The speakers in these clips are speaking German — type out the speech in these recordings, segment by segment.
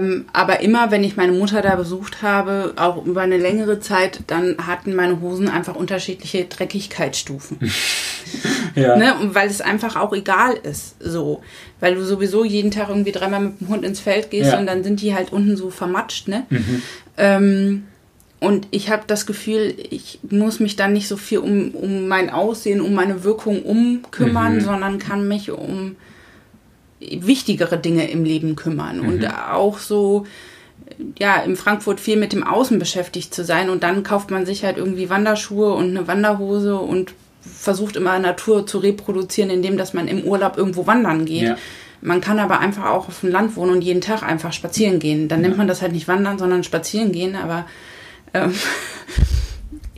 Ähm, aber immer, wenn ich meine Mutter da besucht habe, auch über eine längere Zeit, dann hatten meine Hosen einfach unterschiedliche Dreckigkeitsstufen. ja. Ne? Und weil es einfach auch egal ist, so. Weil du sowieso jeden Tag irgendwie dreimal mit dem Hund ins Feld gehst ja. und dann sind die halt unten so vermatscht, ne? Mhm. Ähm, und ich habe das Gefühl, ich muss mich dann nicht so viel um, um mein Aussehen, um meine Wirkung umkümmern, mhm. sondern kann mich um wichtigere Dinge im Leben kümmern. Mhm. Und auch so, ja, in Frankfurt viel mit dem Außen beschäftigt zu sein. Und dann kauft man sich halt irgendwie Wanderschuhe und eine Wanderhose und versucht immer Natur zu reproduzieren, indem dass man im Urlaub irgendwo wandern geht. Ja. Man kann aber einfach auch auf dem Land wohnen und jeden Tag einfach spazieren gehen. Dann ja. nennt man das halt nicht wandern, sondern spazieren gehen. Aber ähm,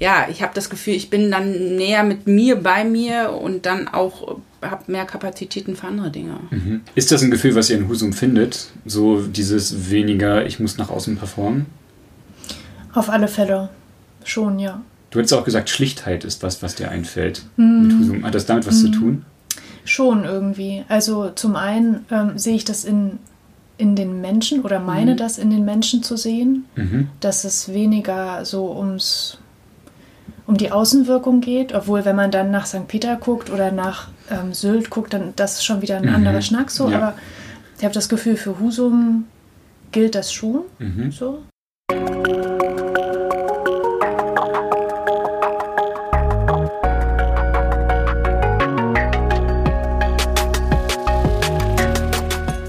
ja, ich habe das Gefühl, ich bin dann näher mit mir bei mir und dann auch habe mehr Kapazitäten für andere Dinge. Mhm. Ist das ein Gefühl, was ihr in Husum findet? So dieses weniger, ich muss nach außen performen? Auf alle Fälle. Schon, ja. Du hättest auch gesagt, Schlichtheit ist was, was dir einfällt mhm. mit Husum. Hat das damit was mhm. zu tun? Schon irgendwie. Also zum einen ähm, sehe ich das in in den Menschen oder meine mhm. das in den Menschen zu sehen, mhm. dass es weniger so ums um die Außenwirkung geht, obwohl wenn man dann nach St. Peter guckt oder nach ähm, Sylt guckt, dann das ist schon wieder ein mhm. anderer Schnack so, ja. aber ich habe das Gefühl, für Husum gilt das schon mhm. so.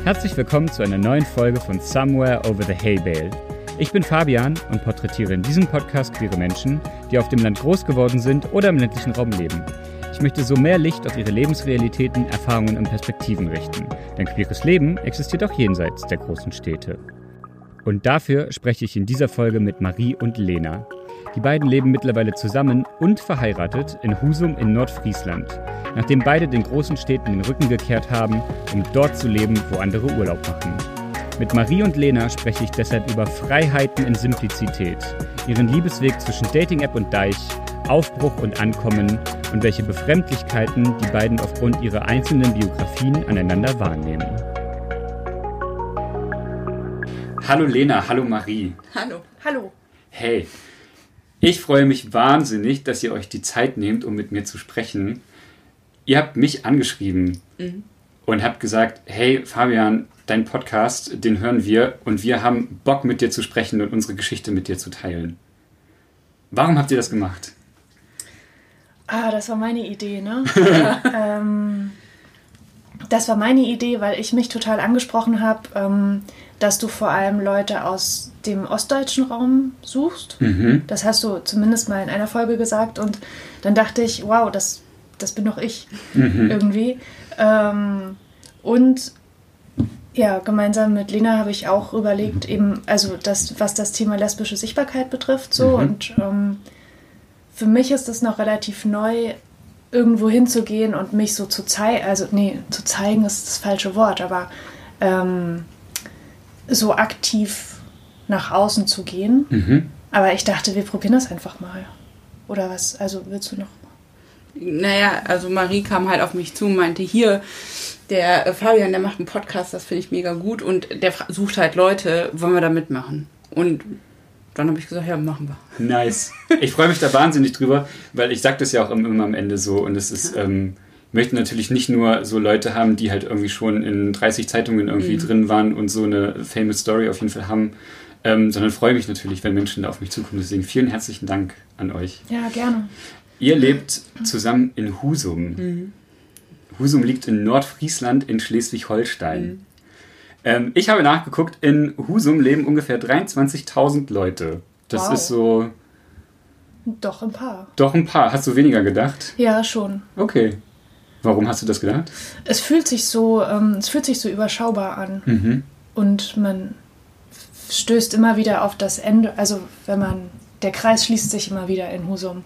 Herzlich willkommen zu einer neuen Folge von Somewhere Over the Hay Bale. Ich bin Fabian und porträtiere in diesem Podcast queere Menschen, die auf dem Land groß geworden sind oder im ländlichen Raum leben. Ich möchte so mehr Licht auf ihre Lebensrealitäten, Erfahrungen und Perspektiven richten. Denn queeres Leben existiert auch jenseits der großen Städte. Und dafür spreche ich in dieser Folge mit Marie und Lena. Die beiden leben mittlerweile zusammen und verheiratet in Husum in Nordfriesland, nachdem beide den großen Städten den Rücken gekehrt haben, um dort zu leben, wo andere Urlaub machen. Mit Marie und Lena spreche ich deshalb über Freiheiten in Simplizität, ihren Liebesweg zwischen Dating-App und Deich, Aufbruch und Ankommen und welche Befremdlichkeiten die beiden aufgrund ihrer einzelnen Biografien aneinander wahrnehmen. Hallo Lena, hallo Marie. Hallo. Hallo. Hey, ich freue mich wahnsinnig, dass ihr euch die Zeit nehmt, um mit mir zu sprechen. Ihr habt mich angeschrieben mhm. Und habt gesagt, hey Fabian, dein Podcast, den hören wir und wir haben Bock mit dir zu sprechen und unsere Geschichte mit dir zu teilen. Warum habt ihr das gemacht? Ah, das war meine Idee, ne? ähm, das war meine Idee, weil ich mich total angesprochen habe, ähm, dass du vor allem Leute aus dem ostdeutschen Raum suchst. Mhm. Das hast du zumindest mal in einer Folge gesagt. Und dann dachte ich, wow, das, das bin doch ich mhm. irgendwie. Ähm, und ja, gemeinsam mit Lena habe ich auch überlegt, eben, also das, was das Thema lesbische Sichtbarkeit betrifft, so. Mhm. Und ähm, für mich ist es noch relativ neu, irgendwo hinzugehen und mich so zu zeigen, also nee, zu zeigen ist das falsche Wort, aber ähm, so aktiv nach außen zu gehen. Mhm. Aber ich dachte, wir probieren das einfach mal. Oder was? Also willst du noch? Naja, also Marie kam halt auf mich zu und meinte, hier, der äh, Fabian, der macht einen Podcast, das finde ich mega gut und der sucht halt Leute, wollen wir da mitmachen? Und dann habe ich gesagt, ja, machen wir. Nice. Ich freue mich da wahnsinnig drüber, weil ich sage das ja auch immer am Ende so und es ist, ja. ähm, möchte natürlich nicht nur so Leute haben, die halt irgendwie schon in 30 Zeitungen irgendwie mhm. drin waren und so eine famous Story auf jeden Fall haben, ähm, sondern freue mich natürlich, wenn Menschen da auf mich zukommen. Deswegen vielen herzlichen Dank an euch. Ja, gerne. Ihr lebt zusammen in Husum. Mhm. Husum liegt in Nordfriesland in Schleswig-Holstein. Mhm. Ähm, ich habe nachgeguckt, in Husum leben ungefähr 23.000 Leute. Das wow. ist so. Doch ein paar. Doch ein paar. Hast du weniger gedacht? Ja, schon. Okay. Warum hast du das gedacht? Es fühlt sich so, ähm, es fühlt sich so überschaubar an. Mhm. Und man stößt immer wieder auf das Ende. Also wenn man, der Kreis schließt sich immer wieder in Husum.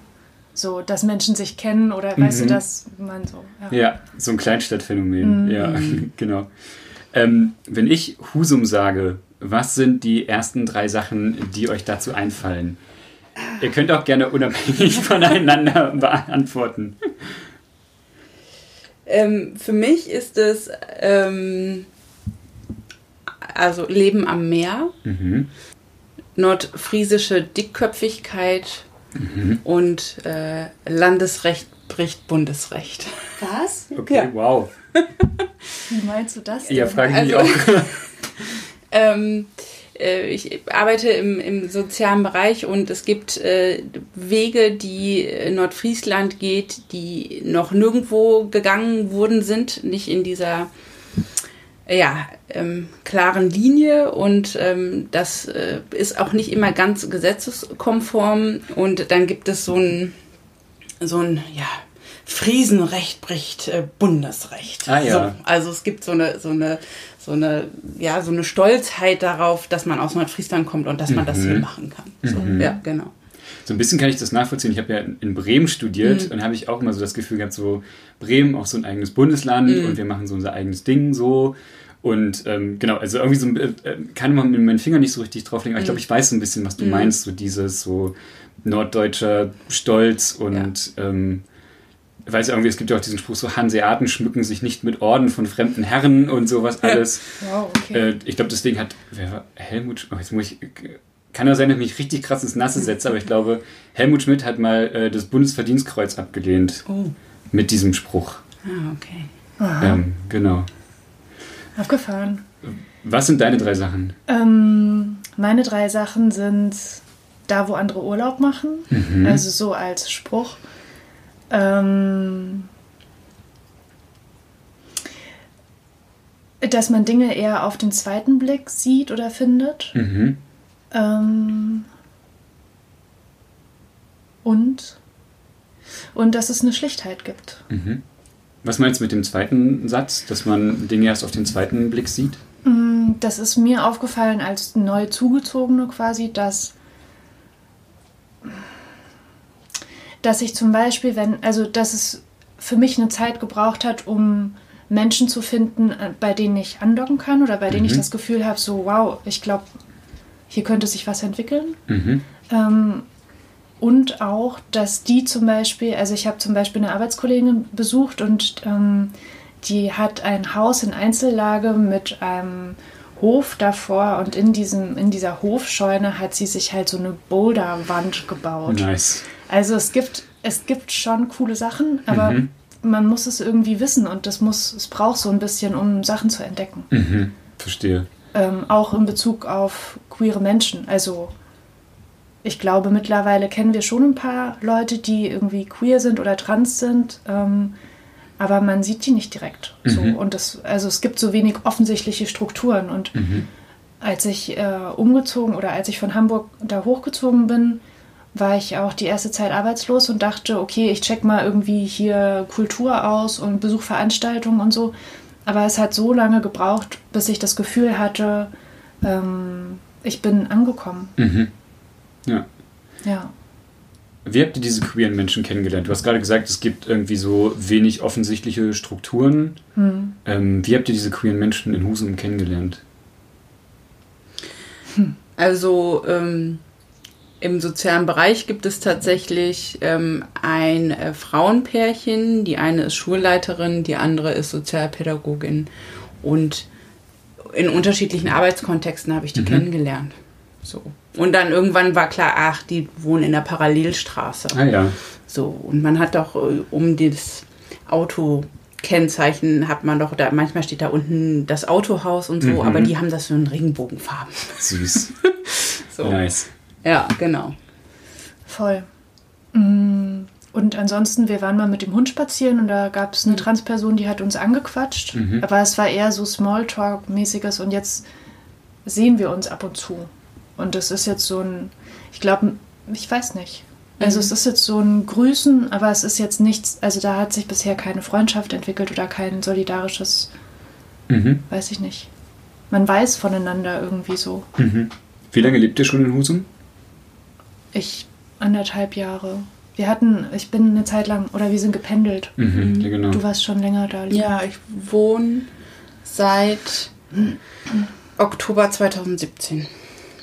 So, dass Menschen sich kennen oder mhm. weißt du, mhm. dass man so. Ja, ja so ein Kleinstadtphänomen. Mhm. Ja, genau. Ähm, wenn ich Husum sage, was sind die ersten drei Sachen, die euch dazu einfallen? Ihr könnt auch gerne unabhängig voneinander beantworten. Ähm, für mich ist es ähm, also Leben am Meer, mhm. nordfriesische Dickköpfigkeit mhm. und äh, Landesrecht bricht Bundesrecht. Was? Okay, ja. wow. Wie meinst du das denn? Ja, frage ich also, mich auch. ähm, äh, ich arbeite im, im sozialen Bereich und es gibt äh, Wege, die Nordfriesland geht, die noch nirgendwo gegangen wurden sind, nicht in dieser ja, ähm, klaren Linie und ähm, das äh, ist auch nicht immer ganz gesetzeskonform und dann gibt es so ein, so ein, ja, Friesenrecht bricht äh, Bundesrecht. Ah, ja. So, also es gibt so eine, so eine, so eine, ja, so eine Stolzheit darauf, dass man aus Nordfriesland kommt und dass man das hier mhm. machen kann. So, mhm. Ja, genau. So ein bisschen kann ich das nachvollziehen. Ich habe ja in Bremen studiert mhm. und habe ich auch immer so das Gefühl gehabt, so Bremen auch so ein eigenes Bundesland mhm. und wir machen so unser eigenes Ding so. Und ähm, genau, also irgendwie so äh, äh kann man mit meinen Fingern nicht so richtig drauflegen, aber ich glaube, mhm. ich weiß so ein bisschen, was du mhm. meinst, so dieses so norddeutscher Stolz und ja. ähm, weiß irgendwie, es gibt ja auch diesen Spruch, so Hanseaten schmücken sich nicht mit Orden von fremden Herren und sowas alles. Wow, okay. Äh, ich glaube, deswegen hat, wer war Helmut, oh, jetzt muss ich, kann ja sein, dass ich mich richtig krass ins Nasse setze, aber ich glaube, Helmut Schmidt hat mal äh, das Bundesverdienstkreuz abgelehnt. Oh. Mit diesem Spruch. Ah, okay. Ähm, genau. Abgefahren. Was sind deine drei Sachen? Ähm, meine drei Sachen sind da, wo andere Urlaub machen. Mhm. Also so als Spruch. Ähm, dass man Dinge eher auf den zweiten Blick sieht oder findet. Mhm. Ähm, und, und dass es eine Schlichtheit gibt. Mhm. Was meinst du mit dem zweiten Satz, dass man Dinge erst auf den zweiten Blick sieht? Mm, das ist mir aufgefallen als neu zugezogene quasi, dass dass ich zum Beispiel, wenn, also dass es für mich eine Zeit gebraucht hat, um Menschen zu finden, äh, bei denen ich andocken kann oder bei denen mhm. ich das Gefühl habe, so wow, ich glaube, hier könnte sich was entwickeln. Mhm. Ähm, und auch, dass die zum Beispiel, also ich habe zum Beispiel eine Arbeitskollegin besucht und ähm, die hat ein Haus in Einzellage mit einem Hof davor und in, diesem, in dieser Hofscheune hat sie sich halt so eine Boulderwand gebaut. Nice. Also es gibt, es gibt schon coole Sachen, aber mhm. man muss es irgendwie wissen und das muss, es braucht so ein bisschen, um Sachen zu entdecken. Mhm. Verstehe. Ähm, auch in Bezug auf queere Menschen. Also ich glaube, mittlerweile kennen wir schon ein paar Leute, die irgendwie queer sind oder trans sind, ähm, aber man sieht die nicht direkt. Mhm. So. Und das, also es gibt so wenig offensichtliche Strukturen. Und mhm. als ich äh, umgezogen oder als ich von Hamburg da hochgezogen bin, war ich auch die erste Zeit arbeitslos und dachte, okay, ich check mal irgendwie hier Kultur aus und besuche Veranstaltungen und so. Aber es hat so lange gebraucht, bis ich das Gefühl hatte, ähm, ich bin angekommen. Mhm. Ja. Ja. Wie habt ihr diese queeren Menschen kennengelernt? Du hast gerade gesagt, es gibt irgendwie so wenig offensichtliche Strukturen. Hm. Ähm, wie habt ihr diese queeren Menschen in Husum kennengelernt? Also ähm, im sozialen Bereich gibt es tatsächlich ähm, ein äh, Frauenpärchen. Die eine ist Schulleiterin, die andere ist Sozialpädagogin. Und in unterschiedlichen Arbeitskontexten habe ich die mhm. kennengelernt. So. Und dann irgendwann war klar, ach, die wohnen in der Parallelstraße. Ah ja. So, und man hat doch äh, um das Autokennzeichen hat man doch da, manchmal steht da unten das Autohaus und so, mhm. aber die haben das so in Regenbogenfarben. Süß. so. Nice. Ja, genau. Voll. Mm, und ansonsten, wir waren mal mit dem Hund spazieren und da gab es eine mhm. Transperson, die hat uns angequatscht. Mhm. Aber es war eher so Smalltalk-mäßiges und jetzt sehen wir uns ab und zu. Und das ist jetzt so ein, ich glaube, ich weiß nicht. Also mhm. es ist jetzt so ein Grüßen, aber es ist jetzt nichts, also da hat sich bisher keine Freundschaft entwickelt oder kein solidarisches, mhm. weiß ich nicht. Man weiß voneinander irgendwie so. Mhm. Wie lange lebt ihr schon in Husum? Ich anderthalb Jahre. Wir hatten, ich bin eine Zeit lang, oder wir sind gependelt. Mhm, ja, genau. Du warst schon länger da. Lina. Ja, ich wohne seit Oktober 2017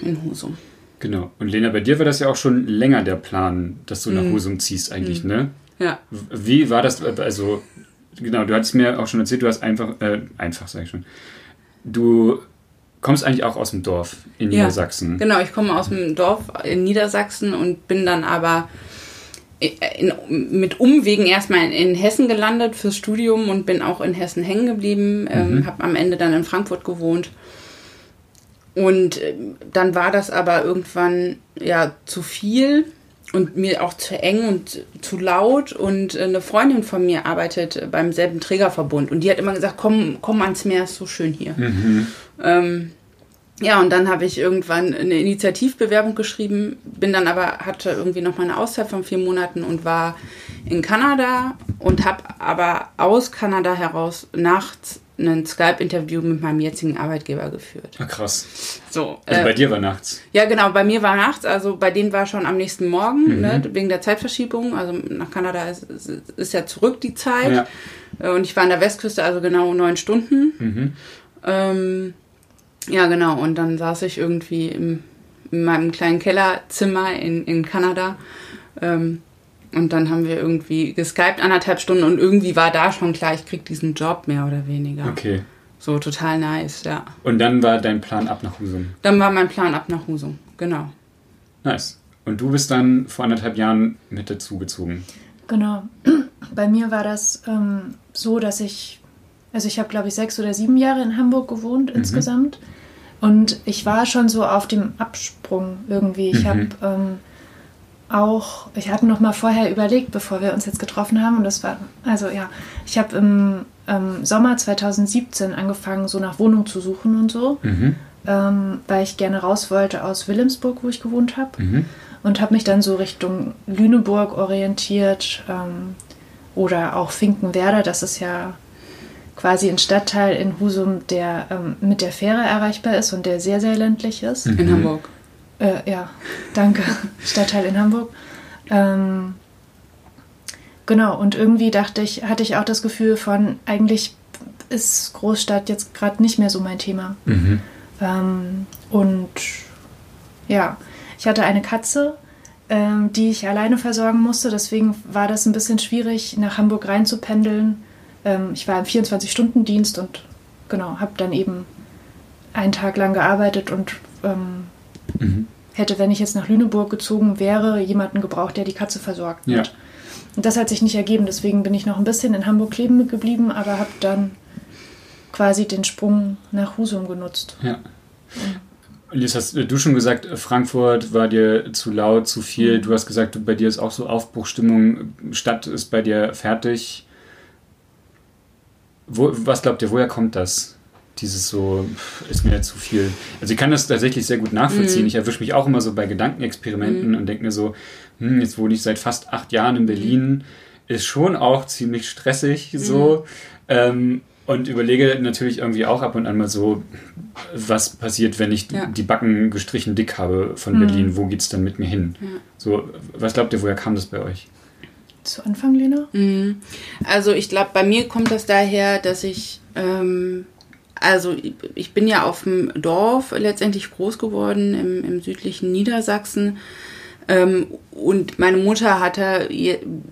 in Husum. Genau. Und Lena, bei dir war das ja auch schon länger der Plan, dass du nach mhm. Husum ziehst eigentlich, mhm. ne? Ja. Wie war das, also, genau, du hattest mir auch schon erzählt, du hast einfach, äh, einfach sag ich schon, du kommst eigentlich auch aus dem Dorf in Niedersachsen. Ja, genau, ich komme aus dem Dorf in Niedersachsen und bin dann aber in, mit Umwegen erstmal in, in, Hessen gelandet fürs Studium und bin auch in Hessen hängen geblieben. Ähm, mhm. Habe am Ende dann in Frankfurt gewohnt. Und äh, dann war das aber irgendwann ja zu viel und mir auch zu eng und zu laut. Und äh, eine Freundin von mir arbeitet beim selben Trägerverbund und die hat immer gesagt, komm, komm ans Meer, ist so schön hier. Mhm. Ähm, ja, und dann habe ich irgendwann eine Initiativbewerbung geschrieben, bin dann aber, hatte irgendwie noch mal eine Auszeit von vier Monaten und war in Kanada und habe aber aus Kanada heraus nachts ein Skype-Interview mit meinem jetzigen Arbeitgeber geführt. Ah, krass. So, also äh, bei dir war nachts? Ja, genau, bei mir war nachts, also bei denen war schon am nächsten Morgen, mhm. ne, wegen der Zeitverschiebung. Also nach Kanada ist, ist ja zurück die Zeit. Ja. Äh, und ich war an der Westküste, also genau neun Stunden. Mhm. Ähm, ja, genau, und dann saß ich irgendwie im, in meinem kleinen Kellerzimmer in, in Kanada. Ähm, und dann haben wir irgendwie geskypt anderthalb Stunden und irgendwie war da schon klar, ich krieg diesen Job mehr oder weniger. Okay. So total nice, ja. Und dann war dein Plan ab nach Husum? Dann war mein Plan ab nach Husum, genau. Nice. Und du bist dann vor anderthalb Jahren mit dazugezogen? Genau. Bei mir war das ähm, so, dass ich, also ich habe glaube ich sechs oder sieben Jahre in Hamburg gewohnt mhm. insgesamt. Und ich war schon so auf dem Absprung irgendwie. Ich mhm. habe ähm, auch, ich hatte noch mal vorher überlegt, bevor wir uns jetzt getroffen haben, und das war, also ja, ich habe im ähm, Sommer 2017 angefangen, so nach Wohnung zu suchen und so, mhm. ähm, weil ich gerne raus wollte aus Wilhelmsburg, wo ich gewohnt habe, mhm. und habe mich dann so Richtung Lüneburg orientiert ähm, oder auch Finkenwerder, das ist ja quasi ein Stadtteil in Husum, der ähm, mit der Fähre erreichbar ist und der sehr, sehr ländlich ist. In mhm. Hamburg. Äh, ja, danke. Stadtteil in Hamburg. Ähm, genau, und irgendwie dachte ich, hatte ich auch das Gefühl von, eigentlich ist Großstadt jetzt gerade nicht mehr so mein Thema. Mhm. Ähm, und ja, ich hatte eine Katze, ähm, die ich alleine versorgen musste. Deswegen war das ein bisschen schwierig, nach Hamburg reinzupendeln. Ähm, ich war im 24-Stunden-Dienst und genau, habe dann eben einen Tag lang gearbeitet und ähm, mhm hätte, wenn ich jetzt nach Lüneburg gezogen wäre, jemanden gebraucht, der die Katze versorgt. Ja. Und das hat sich nicht ergeben. Deswegen bin ich noch ein bisschen in Hamburg kleben geblieben, aber habe dann quasi den Sprung nach Husum genutzt. Ja. Und jetzt hast du schon gesagt, Frankfurt war dir zu laut, zu viel. Mhm. Du hast gesagt, bei dir ist auch so Aufbruchstimmung. Stadt ist bei dir fertig. Wo, was glaubt ihr, woher kommt das? Dieses so, ist mir zu viel. Also ich kann das tatsächlich sehr gut nachvollziehen. Mm. Ich erwische mich auch immer so bei Gedankenexperimenten mm. und denke mir so, hm, jetzt wohne ich seit fast acht Jahren in Berlin, ist schon auch ziemlich stressig so. Mm. Ähm, und überlege natürlich irgendwie auch ab und an mal so, was passiert, wenn ich ja. die Backen gestrichen dick habe von Berlin, wo geht es dann mit mir hin? Ja. So, was glaubt ihr, woher kam das bei euch? Zu Anfang, Lena? Also ich glaube, bei mir kommt das daher, dass ich ähm, also ich bin ja auf dem Dorf letztendlich groß geworden, im, im südlichen Niedersachsen. Ähm, und meine Mutter hatte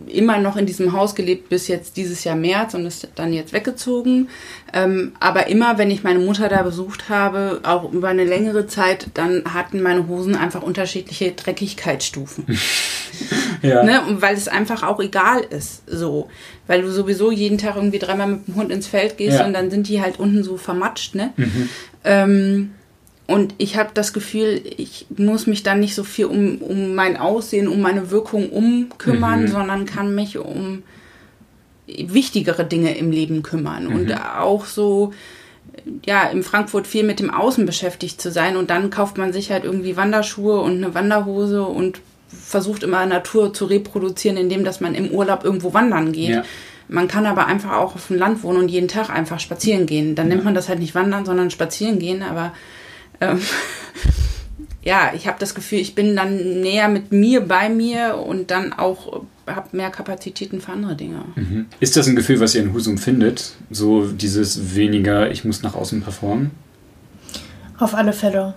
immer noch in diesem Haus gelebt bis jetzt dieses Jahr März und ist dann jetzt weggezogen. Ähm, aber immer, wenn ich meine Mutter da besucht habe, auch über eine längere Zeit, dann hatten meine Hosen einfach unterschiedliche Dreckigkeitsstufen. ja. ne? Weil es einfach auch egal ist, so. Weil du sowieso jeden Tag irgendwie dreimal mit dem Hund ins Feld gehst ja. und dann sind die halt unten so vermatscht, ne? Mhm. Ähm, und ich habe das Gefühl, ich muss mich dann nicht so viel um, um mein Aussehen, um meine Wirkung umkümmern, mhm. sondern kann mich um wichtigere Dinge im Leben kümmern. Mhm. Und auch so, ja, in Frankfurt viel mit dem Außen beschäftigt zu sein. Und dann kauft man sich halt irgendwie Wanderschuhe und eine Wanderhose und versucht immer Natur zu reproduzieren, indem dass man im Urlaub irgendwo wandern geht. Ja. Man kann aber einfach auch auf dem Land wohnen und jeden Tag einfach spazieren gehen. Dann ja. nennt man das halt nicht wandern, sondern spazieren gehen. Aber ähm, ja, ich habe das Gefühl, ich bin dann näher mit mir bei mir und dann auch habe mehr Kapazitäten für andere Dinge. Mhm. Ist das ein Gefühl, was ihr in Husum findet? So dieses weniger, ich muss nach außen performen? Auf alle Fälle.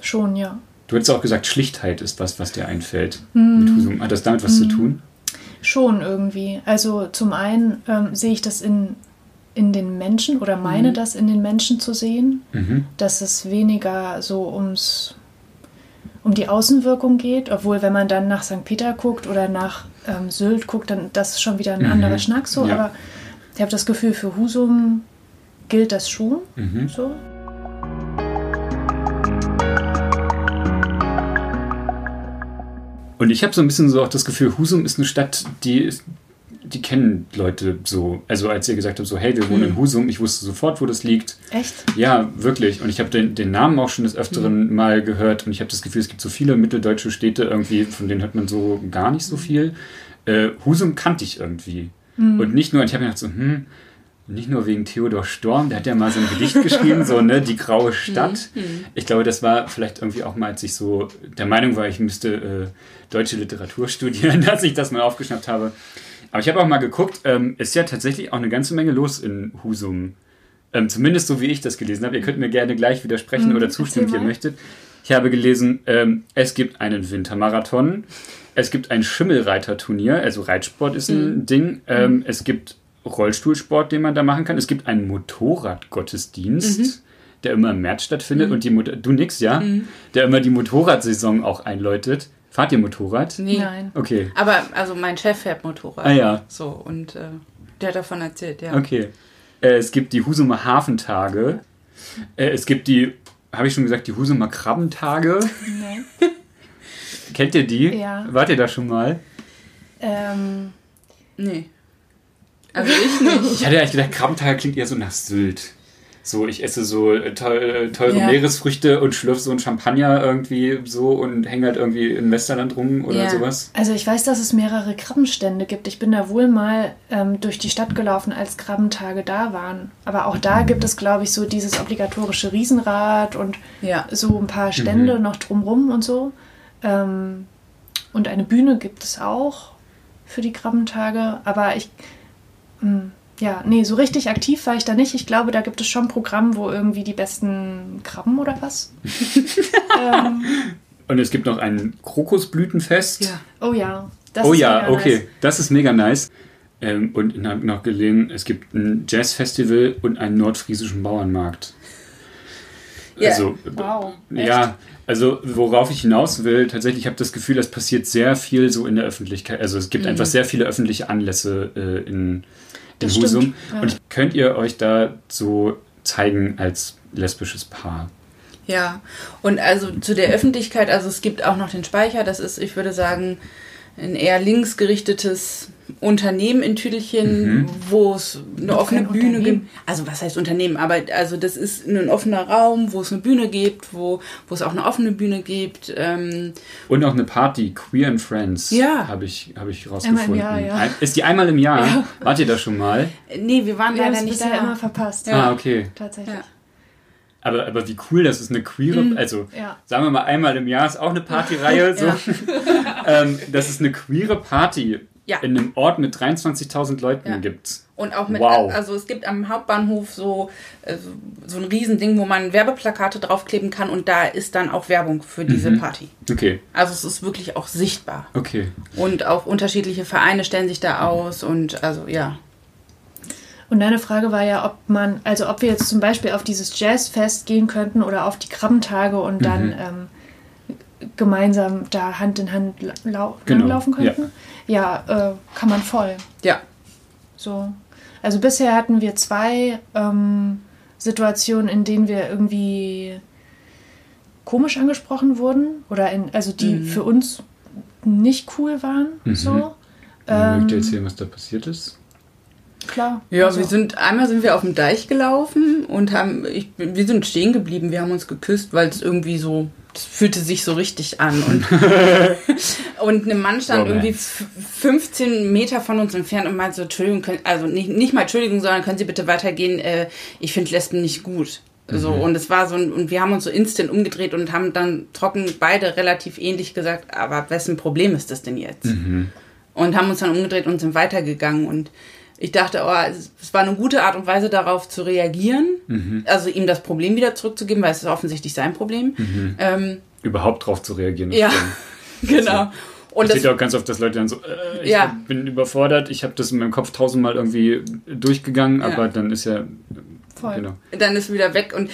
Schon, ja. Du hättest auch gesagt, Schlichtheit ist was, was dir einfällt mhm. mit Husum. Hat das damit was mhm. zu tun? Schon irgendwie. Also zum einen ähm, sehe ich das in in den Menschen oder meine mhm. das in den Menschen zu sehen, mhm. dass es weniger so ums um die Außenwirkung geht, obwohl wenn man dann nach St. Peter guckt oder nach ähm, Sylt guckt, dann das ist schon wieder ein mhm. anderer Schnack so, ja. aber ich habe das Gefühl, für Husum gilt das schon mhm. so. Und ich habe so ein bisschen so auch das Gefühl, Husum ist eine Stadt, die ist, die kennen Leute so. Also als ihr gesagt habt, so, hey, wir wohnen in hm. Husum, ich wusste sofort, wo das liegt. Echt? Ja, wirklich. Und ich habe den, den Namen auch schon des Öfteren mhm. mal gehört und ich habe das Gefühl, es gibt so viele mitteldeutsche Städte irgendwie, von denen hört man so gar nicht so viel. Äh, Husum kannte ich irgendwie. Mhm. Und nicht nur, ich habe mir gedacht so, hm, nicht nur wegen Theodor Storm, der hat ja mal so ein Gedicht geschrieben, so, ne, die graue Stadt. Mhm. Ich glaube, das war vielleicht irgendwie auch mal, als ich so der Meinung war, ich müsste äh, deutsche Literatur studieren, dass ich das mal aufgeschnappt habe. Aber ich habe auch mal geguckt, ähm, ist ja tatsächlich auch eine ganze Menge los in Husum. Ähm, zumindest so wie ich das gelesen habe. Ihr könnt mir gerne gleich widersprechen mhm, oder zustimmen, wie ihr möchtet. Ich habe gelesen, ähm, es gibt einen Wintermarathon, es gibt ein Schimmelreiterturnier, also Reitsport ist ein mhm. Ding, ähm, mhm. es gibt Rollstuhlsport, den man da machen kann, es gibt einen Motorradgottesdienst. Mhm der immer im März stattfindet mhm. und die Mot du nix, ja? Mhm. Der immer die Motorradsaison auch einläutet. Fahrt ihr Motorrad? Nee. Nein. Okay. Aber also mein Chef fährt Motorrad. Ah ja. So, und äh, der hat davon erzählt, ja. Okay. Äh, es gibt die Husumer Hafentage. Äh, es gibt die, habe ich schon gesagt, die Husumer Krabbentage. Nein. Kennt ihr die? Ja. Wart ihr da schon mal? Ähm, nee. Also ich nicht. Ich hatte eigentlich gedacht, Krabbentage klingt eher so nach Sylt. So, ich esse so äh, teure ja. Meeresfrüchte und schlürfe so ein Champagner irgendwie so und hänge halt irgendwie in Westerland rum oder ja. sowas. Also ich weiß, dass es mehrere Krabbenstände gibt. Ich bin da wohl mal ähm, durch die Stadt gelaufen, als Krabbentage da waren. Aber auch da gibt es, glaube ich, so dieses obligatorische Riesenrad und ja. so ein paar Stände mhm. noch drumrum und so. Ähm, und eine Bühne gibt es auch für die Krabbentage. Aber ich... Mh, hm, ja, nee, so richtig aktiv war ich da nicht. Ich glaube, da gibt es schon Programm, wo irgendwie die besten Krabben oder was. ähm. Und es gibt noch ein Krokusblütenfest. Ja. Oh ja. Das oh ja, okay. Nice. Das ist mega nice. Ähm, und ich habe noch gelesen, es gibt ein Jazzfestival und einen nordfriesischen Bauernmarkt. Ja. Also, wow. Ja, also worauf ich hinaus will, tatsächlich habe ich das Gefühl, es passiert sehr viel so in der Öffentlichkeit. Also es gibt mhm. einfach sehr viele öffentliche Anlässe äh, in in das Husum. Ja. Und könnt ihr euch da so zeigen als lesbisches Paar? Ja, und also zu der Öffentlichkeit, also es gibt auch noch den Speicher, das ist, ich würde sagen, ein eher linksgerichtetes Unternehmen in Tüdelchen, mhm. wo es eine offene Bühne gibt. Also was heißt Unternehmen? Aber also das ist ein offener Raum, wo es eine Bühne gibt, wo, wo es auch eine offene Bühne gibt. Ähm Und auch eine Party, Queer and Friends. Ja. Habe ich, hab ich rausgefunden. Jahr, ja. Ist die einmal im Jahr? Ja. Wart ihr da schon mal? Nee, wir waren wir leider nicht da. immer verpasst. Ja. Ah, okay. Tatsächlich. Ja. Aber, aber wie cool, das ist eine queere, mhm. also ja. sagen wir mal einmal im Jahr ist auch eine Partyreihe. So. ähm, das ist eine queere Party ja. in einem Ort mit 23.000 Leuten ja. gibt. Und auch mit, wow. also es gibt am Hauptbahnhof so, äh, so ein Riesending, wo man Werbeplakate draufkleben kann und da ist dann auch Werbung für diese mhm. Party. Okay. Also es ist wirklich auch sichtbar. Okay. Und auch unterschiedliche Vereine stellen sich da aus und also ja. Und deine Frage war ja, ob man, also ob wir jetzt zum Beispiel auf dieses Jazzfest gehen könnten oder auf die Krabbentage und mhm. dann ähm, gemeinsam da Hand in Hand lau genau. laufen könnten. Ja, ja äh, kann man voll. Ja. So. Also bisher hatten wir zwei ähm, Situationen, in denen wir irgendwie komisch angesprochen wurden oder in, also die mhm. für uns nicht cool waren. Mhm. So. Ähm, Mögt ihr erzählen, was da passiert ist? Klar. Ja, also. wir sind einmal sind wir auf dem Deich gelaufen und haben ich, wir sind stehen geblieben, wir haben uns geküsst, weil es irgendwie so das fühlte sich so richtig an. Und, und ein Mann stand oh, irgendwie 15 Meter von uns entfernt und meinte so, Entschuldigung, können, also nicht, nicht mal Entschuldigung, sondern können Sie bitte weitergehen, äh, ich finde Lesben nicht gut. So, mhm. und es war so, und wir haben uns so instant umgedreht und haben dann trocken beide relativ ähnlich gesagt, aber wessen Problem ist das denn jetzt? Mhm. Und haben uns dann umgedreht und sind weitergegangen und ich dachte, oh, es war eine gute Art und Weise darauf zu reagieren, mhm. also ihm das Problem wieder zurückzugeben, weil es ist offensichtlich sein Problem. Mhm. Ähm, Überhaupt darauf zu reagieren. Ja, genau. Und es sieht auch ganz oft, dass Leute dann so, äh, ich ja. bin überfordert, ich habe das in meinem Kopf tausendmal irgendwie durchgegangen, ja. aber dann ist ja Voll. Genau. Dann ist wieder weg und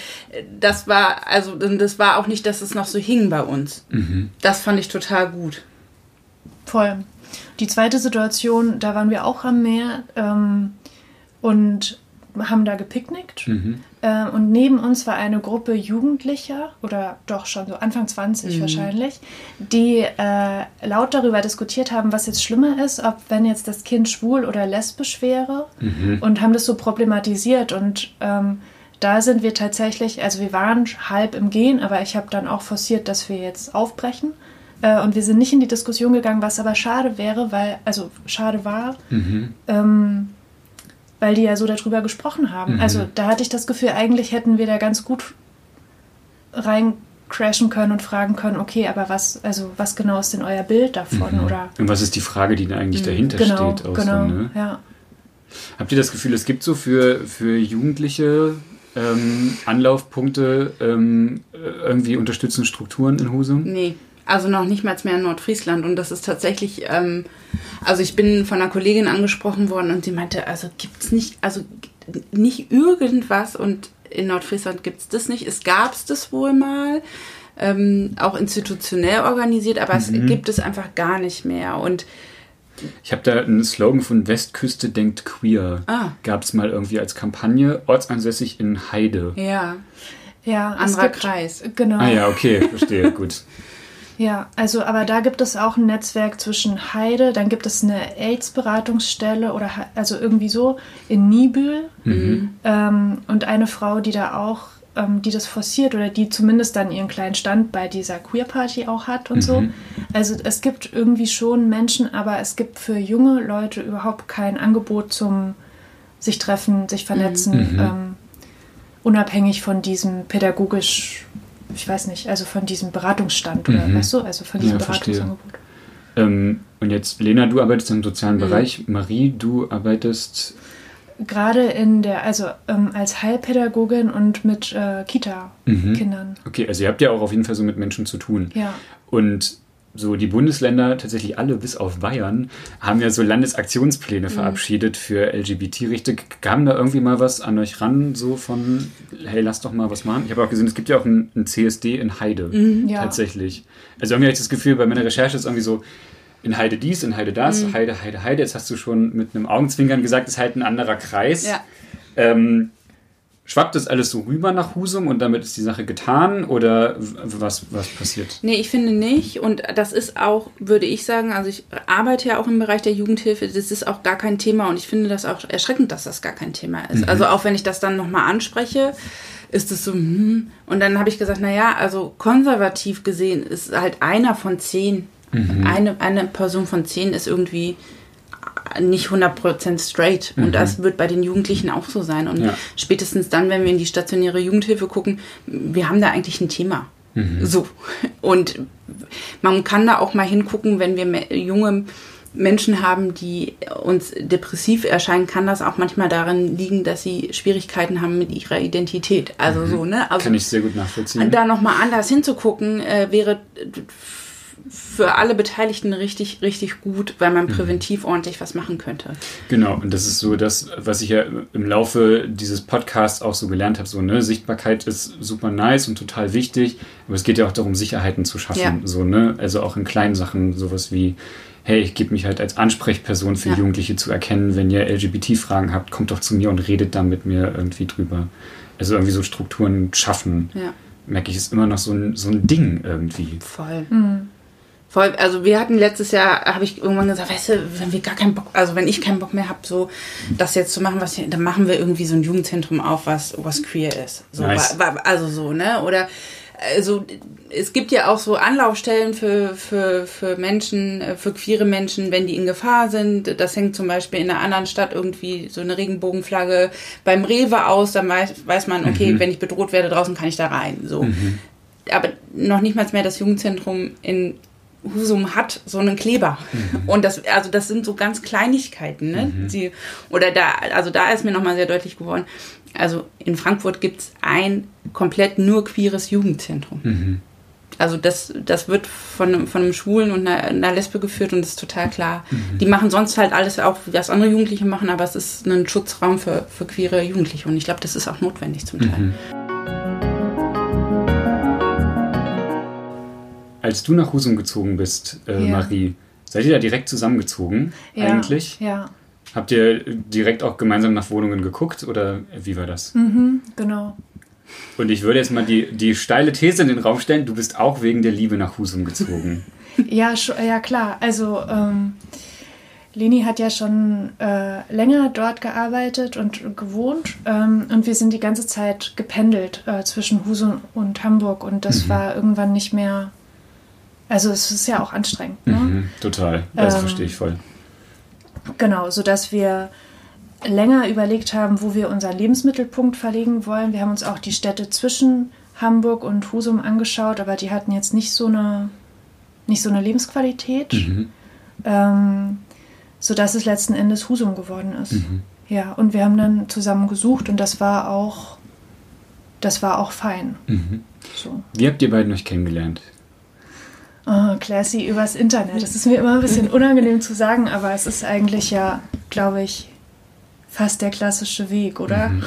das war also das war auch nicht, dass es noch so hing bei uns. Mhm. Das fand ich total gut. Voll. Die zweite Situation, da waren wir auch am Meer ähm, und haben da gepicknickt. Mhm. Äh, und neben uns war eine Gruppe Jugendlicher, oder doch schon so Anfang 20 mhm. wahrscheinlich, die äh, laut darüber diskutiert haben, was jetzt schlimmer ist, ob wenn jetzt das Kind schwul oder lesbisch wäre. Mhm. Und haben das so problematisiert. Und ähm, da sind wir tatsächlich, also wir waren halb im Gehen, aber ich habe dann auch forciert, dass wir jetzt aufbrechen. Äh, und wir sind nicht in die Diskussion gegangen, was aber schade wäre, weil, also schade war, mhm. ähm, weil die ja so darüber gesprochen haben. Mhm. Also da hatte ich das Gefühl, eigentlich hätten wir da ganz gut rein crashen können und fragen können, okay, aber was, also was genau ist denn euer Bild davon? Mhm. Oder und was ist die Frage, die da eigentlich mhm. dahinter genau, steht? Auch genau, so, ne? ja. Habt ihr das Gefühl, es gibt so für, für Jugendliche ähm, Anlaufpunkte, ähm, irgendwie unterstützende Strukturen in Husum? Nee. Also noch nicht mal mehr in Nordfriesland. Und das ist tatsächlich, ähm, also ich bin von einer Kollegin angesprochen worden und sie meinte, also gibt es nicht, also nicht irgendwas und in Nordfriesland gibt es das nicht. Es gab es das wohl mal, ähm, auch institutionell organisiert, aber mhm. es gibt es einfach gar nicht mehr. Und ich habe da einen Slogan von Westküste denkt queer. Ah. Gab es mal irgendwie als Kampagne, ortsansässig in Heide. Ja. Ja, anderer gibt, Kreis. Genau. Ah ja, okay, verstehe, gut. Ja, also aber da gibt es auch ein Netzwerk zwischen Heide, dann gibt es eine AIDS-Beratungsstelle oder also irgendwie so in Nibül mhm. ähm, und eine Frau, die da auch, ähm, die das forciert oder die zumindest dann ihren kleinen Stand bei dieser Queer-Party auch hat und mhm. so. Also es gibt irgendwie schon Menschen, aber es gibt für junge Leute überhaupt kein Angebot zum sich treffen, sich vernetzen, mhm. ähm, unabhängig von diesem pädagogisch ich weiß nicht, also von diesem Beratungsstand oder mhm. weißt du, also von diesem ja, Beratungsangebot. Ähm, und jetzt, Lena, du arbeitest im sozialen mhm. Bereich. Marie, du arbeitest gerade in der, also ähm, als Heilpädagogin und mit äh, Kita-Kindern. Mhm. Okay, also ihr habt ja auch auf jeden Fall so mit Menschen zu tun. Ja. Und so die Bundesländer, tatsächlich alle bis auf Bayern, haben ja so Landesaktionspläne mhm. verabschiedet für LGBT-Rechte. Kam da irgendwie mal was an euch ran, so von, hey, lass doch mal was machen? Ich habe auch gesehen, es gibt ja auch ein, ein CSD in Heide, mhm, ja. tatsächlich. Also irgendwie habe ich das Gefühl, bei meiner Recherche ist irgendwie so, in Heide dies, in Heide das, mhm. Heide, Heide, Heide. Jetzt hast du schon mit einem Augenzwinkern gesagt, ist halt ein anderer Kreis. Ja. Ähm, Schwappt das alles so rüber nach Husum und damit ist die Sache getan oder was, was passiert? Nee, ich finde nicht. Und das ist auch, würde ich sagen, also ich arbeite ja auch im Bereich der Jugendhilfe, das ist auch gar kein Thema und ich finde das auch erschreckend, dass das gar kein Thema ist. Mhm. Also auch wenn ich das dann nochmal anspreche, ist es so, hm. Und dann habe ich gesagt, naja, also konservativ gesehen ist halt einer von zehn. Mhm. Eine, eine Person von zehn ist irgendwie nicht 100% straight. Und mhm. das wird bei den Jugendlichen auch so sein. Und ja. spätestens dann, wenn wir in die stationäre Jugendhilfe gucken, wir haben da eigentlich ein Thema. Mhm. So. Und man kann da auch mal hingucken, wenn wir junge Menschen haben, die uns depressiv erscheinen, kann das auch manchmal darin liegen, dass sie Schwierigkeiten haben mit ihrer Identität. Also mhm. so, ne? Also kann ich sehr gut nachvollziehen. Da nochmal anders hinzugucken, äh, wäre für alle Beteiligten richtig, richtig gut, weil man mhm. präventiv mhm. ordentlich was machen könnte. Genau, und das ist so das, was ich ja im Laufe dieses Podcasts auch so gelernt habe. So, ne, Sichtbarkeit ist super nice und total wichtig, aber es geht ja auch darum, Sicherheiten zu schaffen. Ja. So, ne? Also auch in kleinen Sachen, sowas wie, hey, ich gebe mich halt als Ansprechperson für ja. Jugendliche zu erkennen, wenn ihr LGBT-Fragen habt, kommt doch zu mir und redet dann mit mir irgendwie drüber. Also irgendwie so Strukturen schaffen. Ja. Merke ich, ist immer noch so ein, so ein Ding irgendwie. Voll. Mhm. Voll, also wir hatten letztes Jahr, habe ich irgendwann gesagt, weißt du, wenn wir gar keinen Bock, also wenn ich keinen Bock mehr habe, so das jetzt zu machen, was hier, dann machen wir irgendwie so ein Jugendzentrum auf, was, was queer ist. So, nice. Also so, ne? Oder also es gibt ja auch so Anlaufstellen für, für, für Menschen, äh, für queere Menschen, wenn die in Gefahr sind. Das hängt zum Beispiel in einer anderen Stadt irgendwie so eine Regenbogenflagge beim Rewe aus, dann weiß, weiß man, okay, mhm. wenn ich bedroht werde draußen, kann ich da rein. So. Mhm. Aber noch nicht mal mehr das Jugendzentrum in Husum hat so einen Kleber. Mhm. Und das, also das sind so ganz Kleinigkeiten, ne? Mhm. Sie, oder da, also da ist mir nochmal sehr deutlich geworden. Also in Frankfurt gibt es ein komplett nur queeres Jugendzentrum. Mhm. Also das, das wird von, von einem Schwulen und einer, einer Lesbe geführt und das ist total klar. Mhm. Die machen sonst halt alles auch, was andere Jugendliche machen, aber es ist ein Schutzraum für, für queere Jugendliche und ich glaube, das ist auch notwendig zum Teil. Als du nach Husum gezogen bist, äh, ja. Marie, seid ihr da direkt zusammengezogen ja, eigentlich? Ja. Habt ihr direkt auch gemeinsam nach Wohnungen geguckt oder wie war das? Mhm, genau. Und ich würde jetzt mal die, die steile These in den Raum stellen, du bist auch wegen der Liebe nach Husum gezogen. ja, ja klar. Also ähm, Leni hat ja schon äh, länger dort gearbeitet und gewohnt ähm, und wir sind die ganze Zeit gependelt äh, zwischen Husum und Hamburg und das mhm. war irgendwann nicht mehr. Also es ist ja auch anstrengend. Ne? Mhm, total, das ähm, verstehe ich voll. Genau, sodass wir länger überlegt haben, wo wir unseren Lebensmittelpunkt verlegen wollen. Wir haben uns auch die Städte zwischen Hamburg und Husum angeschaut, aber die hatten jetzt nicht so eine, nicht so eine Lebensqualität, mhm. ähm, sodass es letzten Endes Husum geworden ist. Mhm. Ja, und wir haben dann zusammen gesucht und das war auch, das war auch fein. Mhm. So. Wie habt ihr beiden euch kennengelernt? Oh, classy übers Internet. Das ist mir immer ein bisschen unangenehm zu sagen, aber es ist eigentlich ja, glaube ich, fast der klassische Weg, oder? Mhm.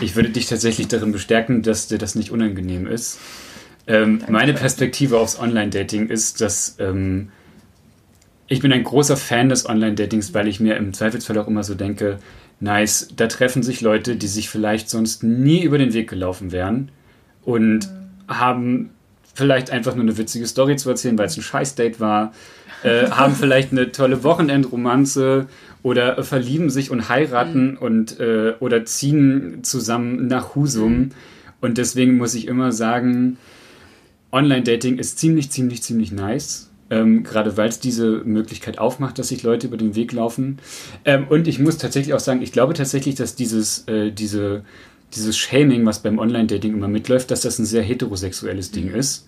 Ich würde dich tatsächlich darin bestärken, dass dir das nicht unangenehm ist. Ähm, meine Perspektive aufs Online-Dating ist, dass ähm, ich bin ein großer Fan des Online-Datings, weil ich mir im Zweifelsfall auch immer so denke, nice, da treffen sich Leute, die sich vielleicht sonst nie über den Weg gelaufen wären und mhm. haben vielleicht einfach nur eine witzige Story zu erzählen, weil es ein Scheiß-Date war, äh, haben vielleicht eine tolle Wochenendromanze oder äh, verlieben sich und heiraten mhm. und äh, oder ziehen zusammen nach Husum. Mhm. Und deswegen muss ich immer sagen, Online-Dating ist ziemlich, ziemlich, ziemlich nice. Ähm, gerade weil es diese Möglichkeit aufmacht, dass sich Leute über den Weg laufen. Ähm, und ich muss tatsächlich auch sagen, ich glaube tatsächlich, dass dieses, äh, diese, dieses Shaming, was beim Online-Dating immer mitläuft, dass das ein sehr heterosexuelles Ding mhm. ist.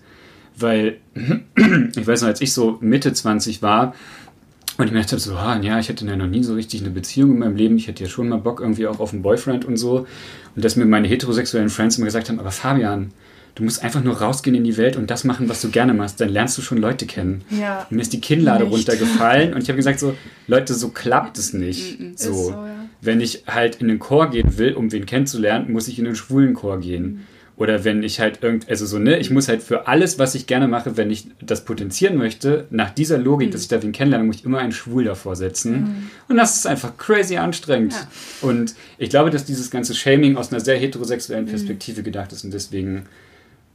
Weil, ich weiß noch, als ich so Mitte 20 war, und ich mir dachte so, ah, ja, ich hatte ja noch nie so richtig eine Beziehung in meinem Leben. Ich hätte ja schon mal Bock irgendwie auch auf einen Boyfriend und so. Und dass mir meine heterosexuellen Friends immer gesagt haben, aber Fabian, du musst einfach nur rausgehen in die Welt und das machen, was du gerne machst. Dann lernst du schon Leute kennen. Ja. Und mir ist die Kinnlade nicht. runtergefallen und ich habe gesagt so, Leute, so klappt es nicht. Mm, mm, so, so ja. wenn ich halt in den Chor gehen will, um wen kennenzulernen, muss ich in den schwulen Chor gehen. Mhm. Oder wenn ich halt irgend, also so, ne, ich muss halt für alles, was ich gerne mache, wenn ich das potenzieren möchte, nach dieser Logik, mhm. dass ich da wen kennenlerne, muss ich immer einen Schwul davor setzen. Mhm. Und das ist einfach crazy anstrengend. Ja. Und ich glaube, dass dieses ganze Shaming aus einer sehr heterosexuellen. Perspektive mhm. gedacht ist und deswegen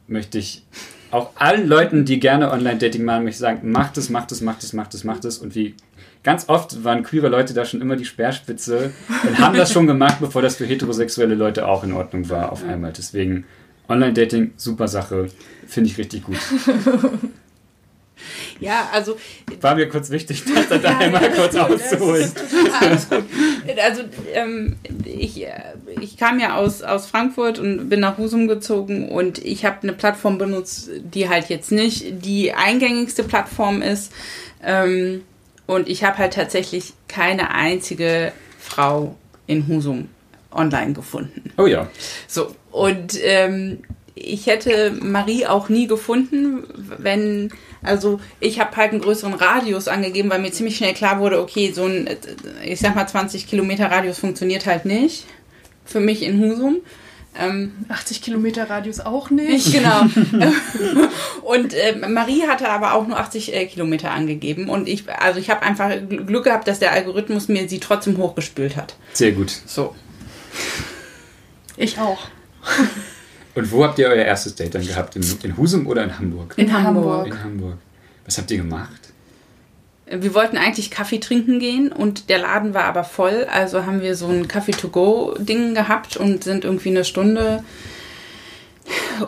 möchte ich auch allen Leuten, die gerne Online-Dating machen, möchte ich sagen, macht es, macht es, macht es, macht es, macht es. Und wie ganz oft waren queere Leute da schon immer die Speerspitze und haben das schon gemacht, bevor das für heterosexuelle Leute auch in Ordnung war auf einmal. Deswegen Online-Dating, super Sache. Finde ich richtig gut. Ja, also. War mir kurz wichtig, das da ja, einmal kurz auszuholen. Alles gut. Also, ähm, ich, äh, ich kam ja aus, aus Frankfurt und bin nach Husum gezogen und ich habe eine Plattform benutzt, die halt jetzt nicht die eingängigste Plattform ist. Ähm, und ich habe halt tatsächlich keine einzige Frau in Husum online gefunden. Oh ja. So, und ähm, ich hätte Marie auch nie gefunden, wenn, also ich habe halt einen größeren Radius angegeben, weil mir ziemlich schnell klar wurde, okay, so ein, ich sag mal 20 Kilometer Radius funktioniert halt nicht für mich in Husum. Ähm, 80 Kilometer Radius auch nicht. Genau. und äh, Marie hatte aber auch nur 80 äh, Kilometer angegeben. Und ich, also ich habe einfach Glück gehabt, dass der Algorithmus mir sie trotzdem hochgespült hat. Sehr gut. So. Ich auch. Und wo habt ihr euer erstes Date dann gehabt? In, in Husum oder in Hamburg? In Hamburg. In Hamburg. Was habt ihr gemacht? Wir wollten eigentlich Kaffee trinken gehen und der Laden war aber voll. Also haben wir so ein Kaffee-to-go-Ding gehabt und sind irgendwie eine Stunde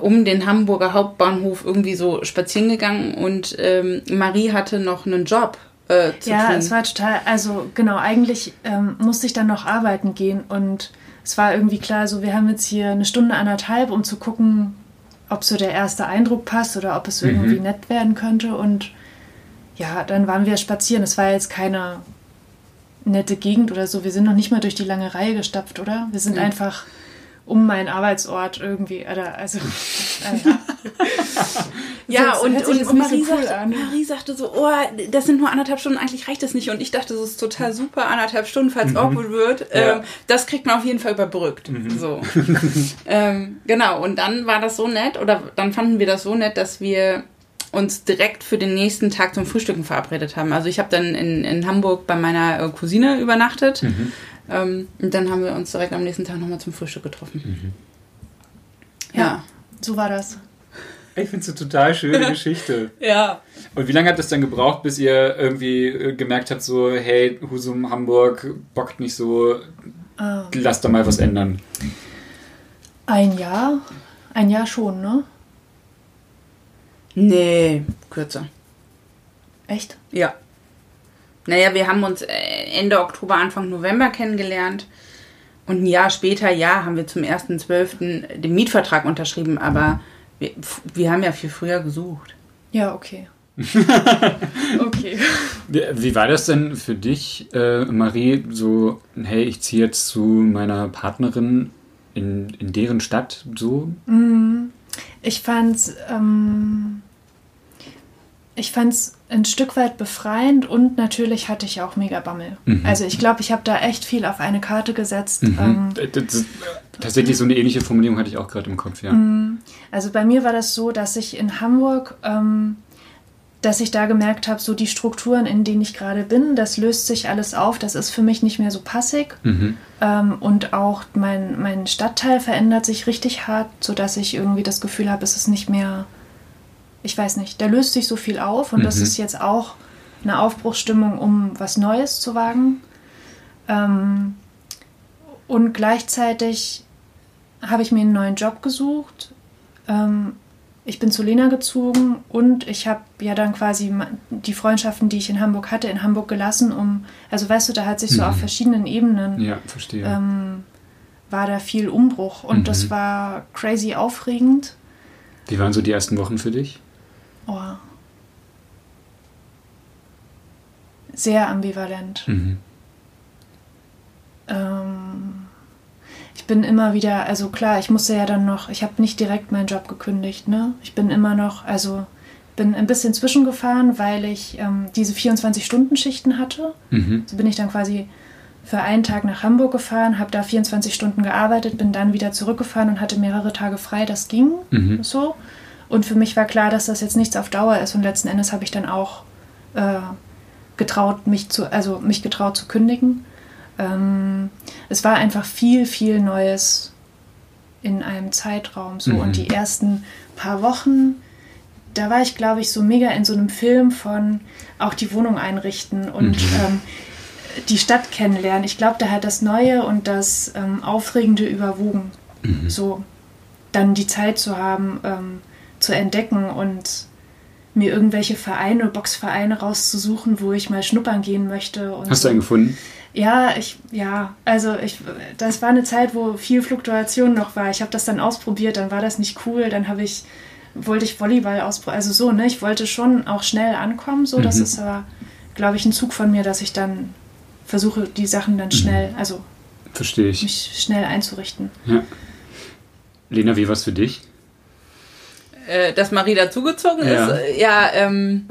um den Hamburger Hauptbahnhof irgendwie so spazieren gegangen und ähm, Marie hatte noch einen Job. Äh, ja, tun. es war total, also genau, eigentlich ähm, musste ich dann noch arbeiten gehen und es war irgendwie klar, so wir haben jetzt hier eine Stunde, anderthalb, um zu gucken, ob so der erste Eindruck passt oder ob es irgendwie mhm. nett werden könnte. Und ja, dann waren wir spazieren. Es war jetzt keine nette Gegend oder so. Wir sind noch nicht mal durch die lange Reihe gestapft, oder? Wir sind mhm. einfach um meinen Arbeitsort irgendwie, oder, also, äh, ja. Ja, und, und, und Marie, so cool sagte, Marie sagte so, oh, das sind nur anderthalb Stunden, eigentlich reicht das nicht. Und ich dachte, das ist total super, anderthalb Stunden, falls mhm. awkward wird. Ja. Ähm, das kriegt man auf jeden Fall überbrückt. Mhm. So. ähm, genau, und dann war das so nett, oder dann fanden wir das so nett, dass wir uns direkt für den nächsten Tag zum Frühstücken verabredet haben. Also ich habe dann in, in Hamburg bei meiner äh, Cousine übernachtet. Mhm. Ähm, und dann haben wir uns direkt am nächsten Tag nochmal zum Frühstück getroffen. Mhm. Ja. ja, so war das. Ich finde es eine total schöne Geschichte. ja. Und wie lange hat das dann gebraucht, bis ihr irgendwie äh, gemerkt habt, so, hey, Husum, Hamburg, bockt nicht so, ah. lass da mal was ändern? Ein Jahr? Ein Jahr schon, ne? Nee, kürzer. Echt? Ja. Naja, wir haben uns äh, Ende Oktober, Anfang November kennengelernt. Und ein Jahr später, ja, haben wir zum 1.12. den Mietvertrag unterschrieben, aber wir, wir haben ja viel früher gesucht. Ja, okay. okay. Wie war das denn für dich, äh, Marie, so, hey, ich ziehe jetzt zu meiner Partnerin in, in deren Stadt so? Mm, ich fand's, ähm, ich fand's ein Stück weit befreiend und natürlich hatte ich auch mega Bammel. Mhm. Also ich glaube, ich habe da echt viel auf eine Karte gesetzt. Mhm. Ähm, das, tatsächlich so eine ähnliche Formulierung hatte ich auch gerade im Kopf, ja. Mhm. Also bei mir war das so, dass ich in Hamburg, ähm, dass ich da gemerkt habe, so die Strukturen, in denen ich gerade bin, das löst sich alles auf, das ist für mich nicht mehr so passig. Mhm. Ähm, und auch mein, mein Stadtteil verändert sich richtig hart, sodass ich irgendwie das Gefühl habe, es ist nicht mehr ich weiß nicht, da löst sich so viel auf und mhm. das ist jetzt auch eine Aufbruchsstimmung, um was Neues zu wagen. Ähm, und gleichzeitig habe ich mir einen neuen Job gesucht. Ähm, ich bin zu Lena gezogen und ich habe ja dann quasi die Freundschaften, die ich in Hamburg hatte, in Hamburg gelassen, um, also weißt du, da hat sich so mhm. auf verschiedenen Ebenen, ja, verstehe. Ähm, war da viel Umbruch und mhm. das war crazy aufregend. Wie waren so die ersten Wochen für dich? Oh. Sehr ambivalent. Mhm. Ähm, ich bin immer wieder, also klar, ich musste ja dann noch, ich habe nicht direkt meinen Job gekündigt, ne? Ich bin immer noch, also bin ein bisschen zwischengefahren, weil ich ähm, diese 24-Stunden-Schichten hatte. Mhm. So bin ich dann quasi für einen Tag nach Hamburg gefahren, habe da 24 Stunden gearbeitet, bin dann wieder zurückgefahren und hatte mehrere Tage frei. Das ging mhm. so. Und für mich war klar, dass das jetzt nichts auf Dauer ist. Und letzten Endes habe ich dann auch äh, getraut, mich zu, also mich getraut zu kündigen. Ähm, es war einfach viel, viel Neues in einem Zeitraum. So. Mhm. Und die ersten paar Wochen, da war ich, glaube ich, so mega in so einem Film von auch die Wohnung einrichten und mhm. ähm, die Stadt kennenlernen. Ich glaube, da hat das Neue und das ähm, Aufregende überwogen. Mhm. So dann die Zeit zu haben, ähm, zu entdecken und mir irgendwelche Vereine, Boxvereine rauszusuchen, wo ich mal schnuppern gehen möchte. Hast du einen gefunden? Ja, ich, ja, also ich, das war eine Zeit, wo viel Fluktuation noch war. Ich habe das dann ausprobiert, dann war das nicht cool, dann habe ich, wollte ich Volleyball ausprobieren, also so, ne, ich wollte schon auch schnell ankommen, so, mhm. das ist aber, glaube ich, ein Zug von mir, dass ich dann versuche, die Sachen dann schnell, mhm. also Verstehe ich. mich schnell einzurichten. Ja. Lena, wie war es für dich? Äh, dass Marie dazugezogen ja. ist. Äh, ja, ähm,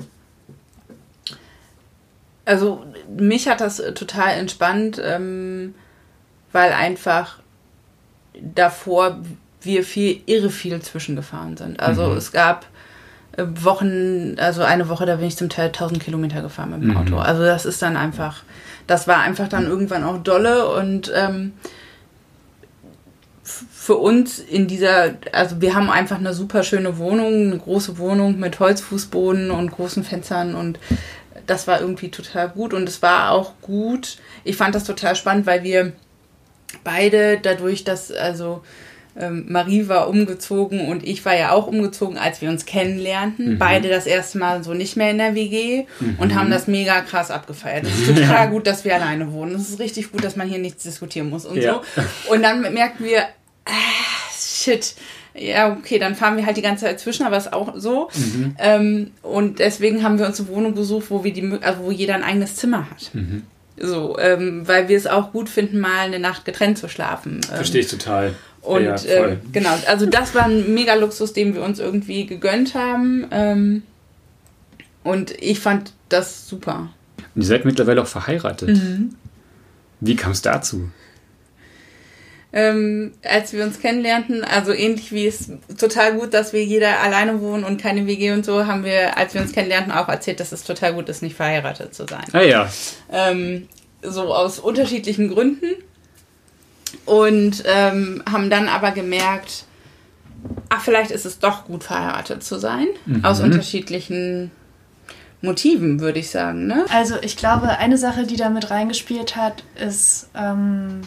also mich hat das total entspannt, ähm, weil einfach davor wir viel irre viel zwischengefahren sind. Also mhm. es gab äh, Wochen, also eine Woche, da bin ich zum Teil 1000 Kilometer gefahren mit dem Auto. Mhm. Also das ist dann einfach, das war einfach dann irgendwann auch dolle und ähm, für uns in dieser, also wir haben einfach eine super schöne Wohnung, eine große Wohnung mit Holzfußboden und großen Fenstern und das war irgendwie total gut und es war auch gut. Ich fand das total spannend, weil wir beide dadurch, dass also ähm, Marie war umgezogen und ich war ja auch umgezogen, als wir uns kennenlernten. Mhm. Beide das erste Mal so nicht mehr in der WG mhm. und haben das mega krass abgefeiert. Es ist total ja. gut, dass wir alleine wohnen. Es ist richtig gut, dass man hier nichts diskutieren muss und ja. so. Und dann merken wir, ah, shit, ja, okay, dann fahren wir halt die ganze Zeit zwischen, aber ist auch so. Mhm. Ähm, und deswegen haben wir uns eine Wohnung gesucht, wo wir die, also wo jeder ein eigenes Zimmer hat. Mhm. So, ähm, weil wir es auch gut finden, mal eine Nacht getrennt zu schlafen. Verstehe ich total. Und ja, äh, genau, also das war ein mega Luxus, den wir uns irgendwie gegönnt haben. Ähm, und ich fand das super. Und ihr seid mittlerweile auch verheiratet. Mhm. Wie kam es dazu? Ähm, als wir uns kennenlernten, also ähnlich wie es total gut, dass wir jeder alleine wohnen und keine WG und so, haben wir, als wir uns kennenlernten, auch erzählt, dass es total gut ist, nicht verheiratet zu sein. Ah ja. Ähm, so aus unterschiedlichen Gründen. Und ähm, haben dann aber gemerkt, ach, vielleicht ist es doch gut, verheiratet zu sein. Mhm. Aus unterschiedlichen Motiven, würde ich sagen. Ne? Also ich glaube, eine Sache, die da mit reingespielt hat, ist ähm,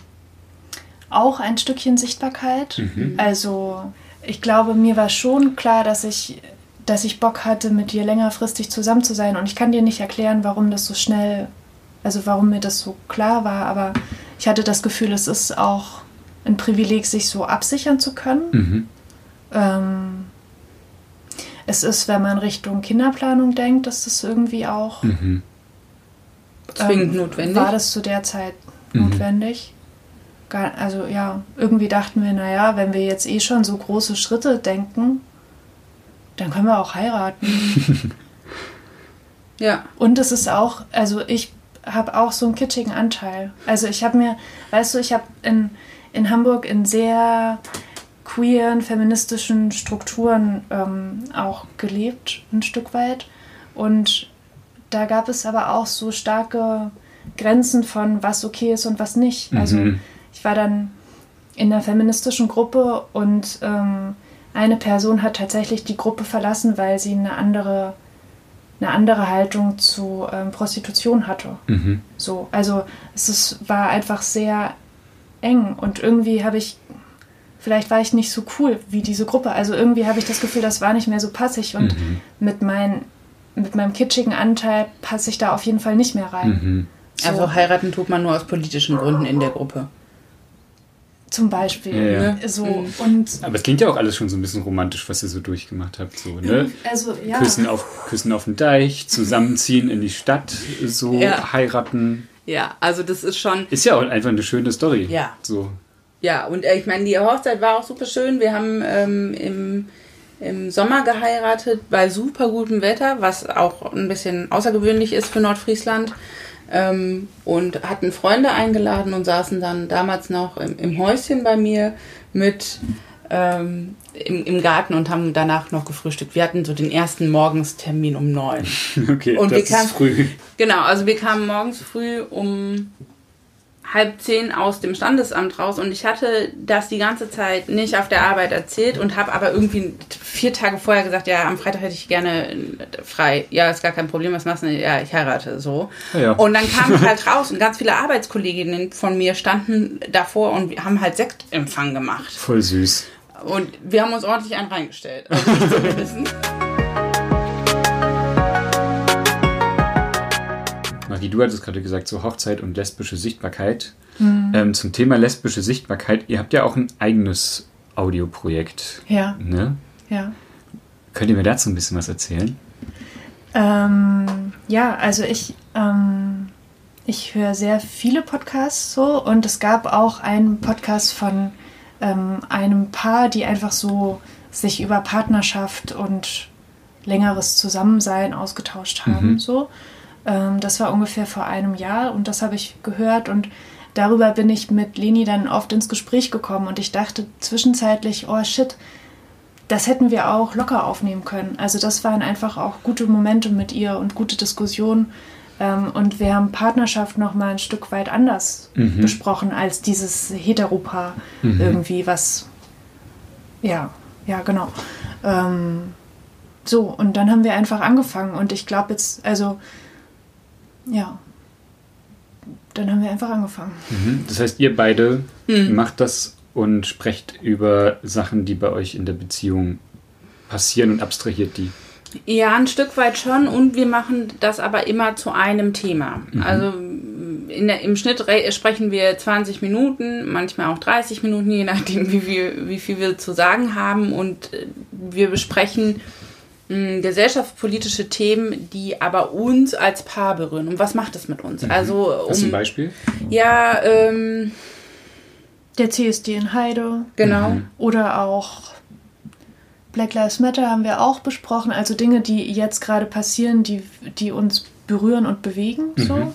auch ein Stückchen Sichtbarkeit. Mhm. Also ich glaube, mir war schon klar, dass ich, dass ich Bock hatte, mit dir längerfristig zusammen zu sein. Und ich kann dir nicht erklären, warum das so schnell, also warum mir das so klar war, aber ich hatte das Gefühl, es ist auch ein Privileg, sich so absichern zu können. Mhm. Ähm, es ist, wenn man Richtung Kinderplanung denkt, dass das irgendwie auch mhm. zwingend ähm, notwendig war das zu der Zeit mhm. notwendig. Gar, also ja, irgendwie dachten wir, naja, wenn wir jetzt eh schon so große Schritte denken, dann können wir auch heiraten. ja. Und es ist auch, also ich habe auch so einen kitschigen Anteil. Also ich habe mir, weißt du, ich habe in, in Hamburg in sehr queeren, feministischen Strukturen ähm, auch gelebt, ein Stück weit. Und da gab es aber auch so starke Grenzen von, was okay ist und was nicht. Also mhm. Ich war dann in einer feministischen Gruppe und ähm, eine Person hat tatsächlich die Gruppe verlassen, weil sie eine andere, eine andere Haltung zu ähm, Prostitution hatte. Mhm. So, also es ist, war einfach sehr eng und irgendwie habe ich vielleicht war ich nicht so cool wie diese Gruppe. Also irgendwie habe ich das Gefühl, das war nicht mehr so passig und mhm. mit, mein, mit meinem kitschigen Anteil passe ich da auf jeden Fall nicht mehr rein. Mhm. So. Also heiraten tut man nur aus politischen Gründen in der Gruppe. Zum Beispiel. Ja, ja. Ne? So, mhm. und Aber es klingt ja auch alles schon so ein bisschen romantisch, was ihr so durchgemacht habt. So, ne? also, ja. Küssen, auf, Küssen auf dem Deich, zusammenziehen in die Stadt, so ja. heiraten. Ja, also das ist schon. Ist ja auch einfach eine schöne Story. Ja. So. Ja, und äh, ich meine, die Hochzeit war auch super schön. Wir haben ähm, im, im Sommer geheiratet bei super gutem Wetter, was auch ein bisschen außergewöhnlich ist für Nordfriesland. Ähm, und hatten Freunde eingeladen und saßen dann damals noch im, im Häuschen bei mir mit ähm, im, im Garten und haben danach noch gefrühstückt. Wir hatten so den ersten Morgenstermin um neun. Okay, und das wir kamen, ist früh. Genau, also wir kamen morgens früh um halb zehn aus dem Standesamt raus und ich hatte das die ganze Zeit nicht auf der Arbeit erzählt und habe aber irgendwie vier Tage vorher gesagt, ja, am Freitag hätte ich gerne frei. Ja, ist gar kein Problem, was machst du? Ja, ich heirate so. Ja. Und dann kam ich halt raus und ganz viele Arbeitskolleginnen von mir standen davor und haben halt Sektempfang gemacht. Voll süß. Und wir haben uns ordentlich einen reingestellt. Also Marie, du hattest gerade gesagt, so Hochzeit und lesbische Sichtbarkeit. Mhm. Ähm, zum Thema lesbische Sichtbarkeit, ihr habt ja auch ein eigenes Audioprojekt. Ja. Ne? Ja. Könnt ihr mir dazu ein bisschen was erzählen? Ähm, ja, also ich, ähm, ich höre sehr viele Podcasts so und es gab auch einen Podcast von ähm, einem Paar, die einfach so sich über Partnerschaft und längeres Zusammensein ausgetauscht haben. Mhm. So. Ähm, das war ungefähr vor einem Jahr und das habe ich gehört und darüber bin ich mit Leni dann oft ins Gespräch gekommen und ich dachte zwischenzeitlich, oh shit, das hätten wir auch locker aufnehmen können. Also das waren einfach auch gute Momente mit ihr und gute Diskussionen. Ähm, und wir haben Partnerschaft noch mal ein Stück weit anders mhm. besprochen als dieses Heteropaar mhm. irgendwie, was ja, ja genau. Ähm, so und dann haben wir einfach angefangen und ich glaube jetzt, also ja, dann haben wir einfach angefangen. Mhm. Das heißt, ihr beide mhm. macht das und sprecht über Sachen, die bei euch in der Beziehung passieren und abstrahiert die. Ja, ein Stück weit schon und wir machen das aber immer zu einem Thema. Mhm. Also der, im Schnitt sprechen wir 20 Minuten, manchmal auch 30 Minuten, je nachdem, wie, viel, wie viel wir zu sagen haben und äh, wir besprechen gesellschaftspolitische Themen, die aber uns als Paar berühren. Und was macht das mit uns? Mhm. Also, um, Hast du ein Beispiel? Ja, ähm, Der CSD in Heide. Genau. Mhm. Oder auch Black Lives Matter haben wir auch besprochen. Also Dinge, die jetzt gerade passieren, die, die uns berühren und bewegen. Mhm. So.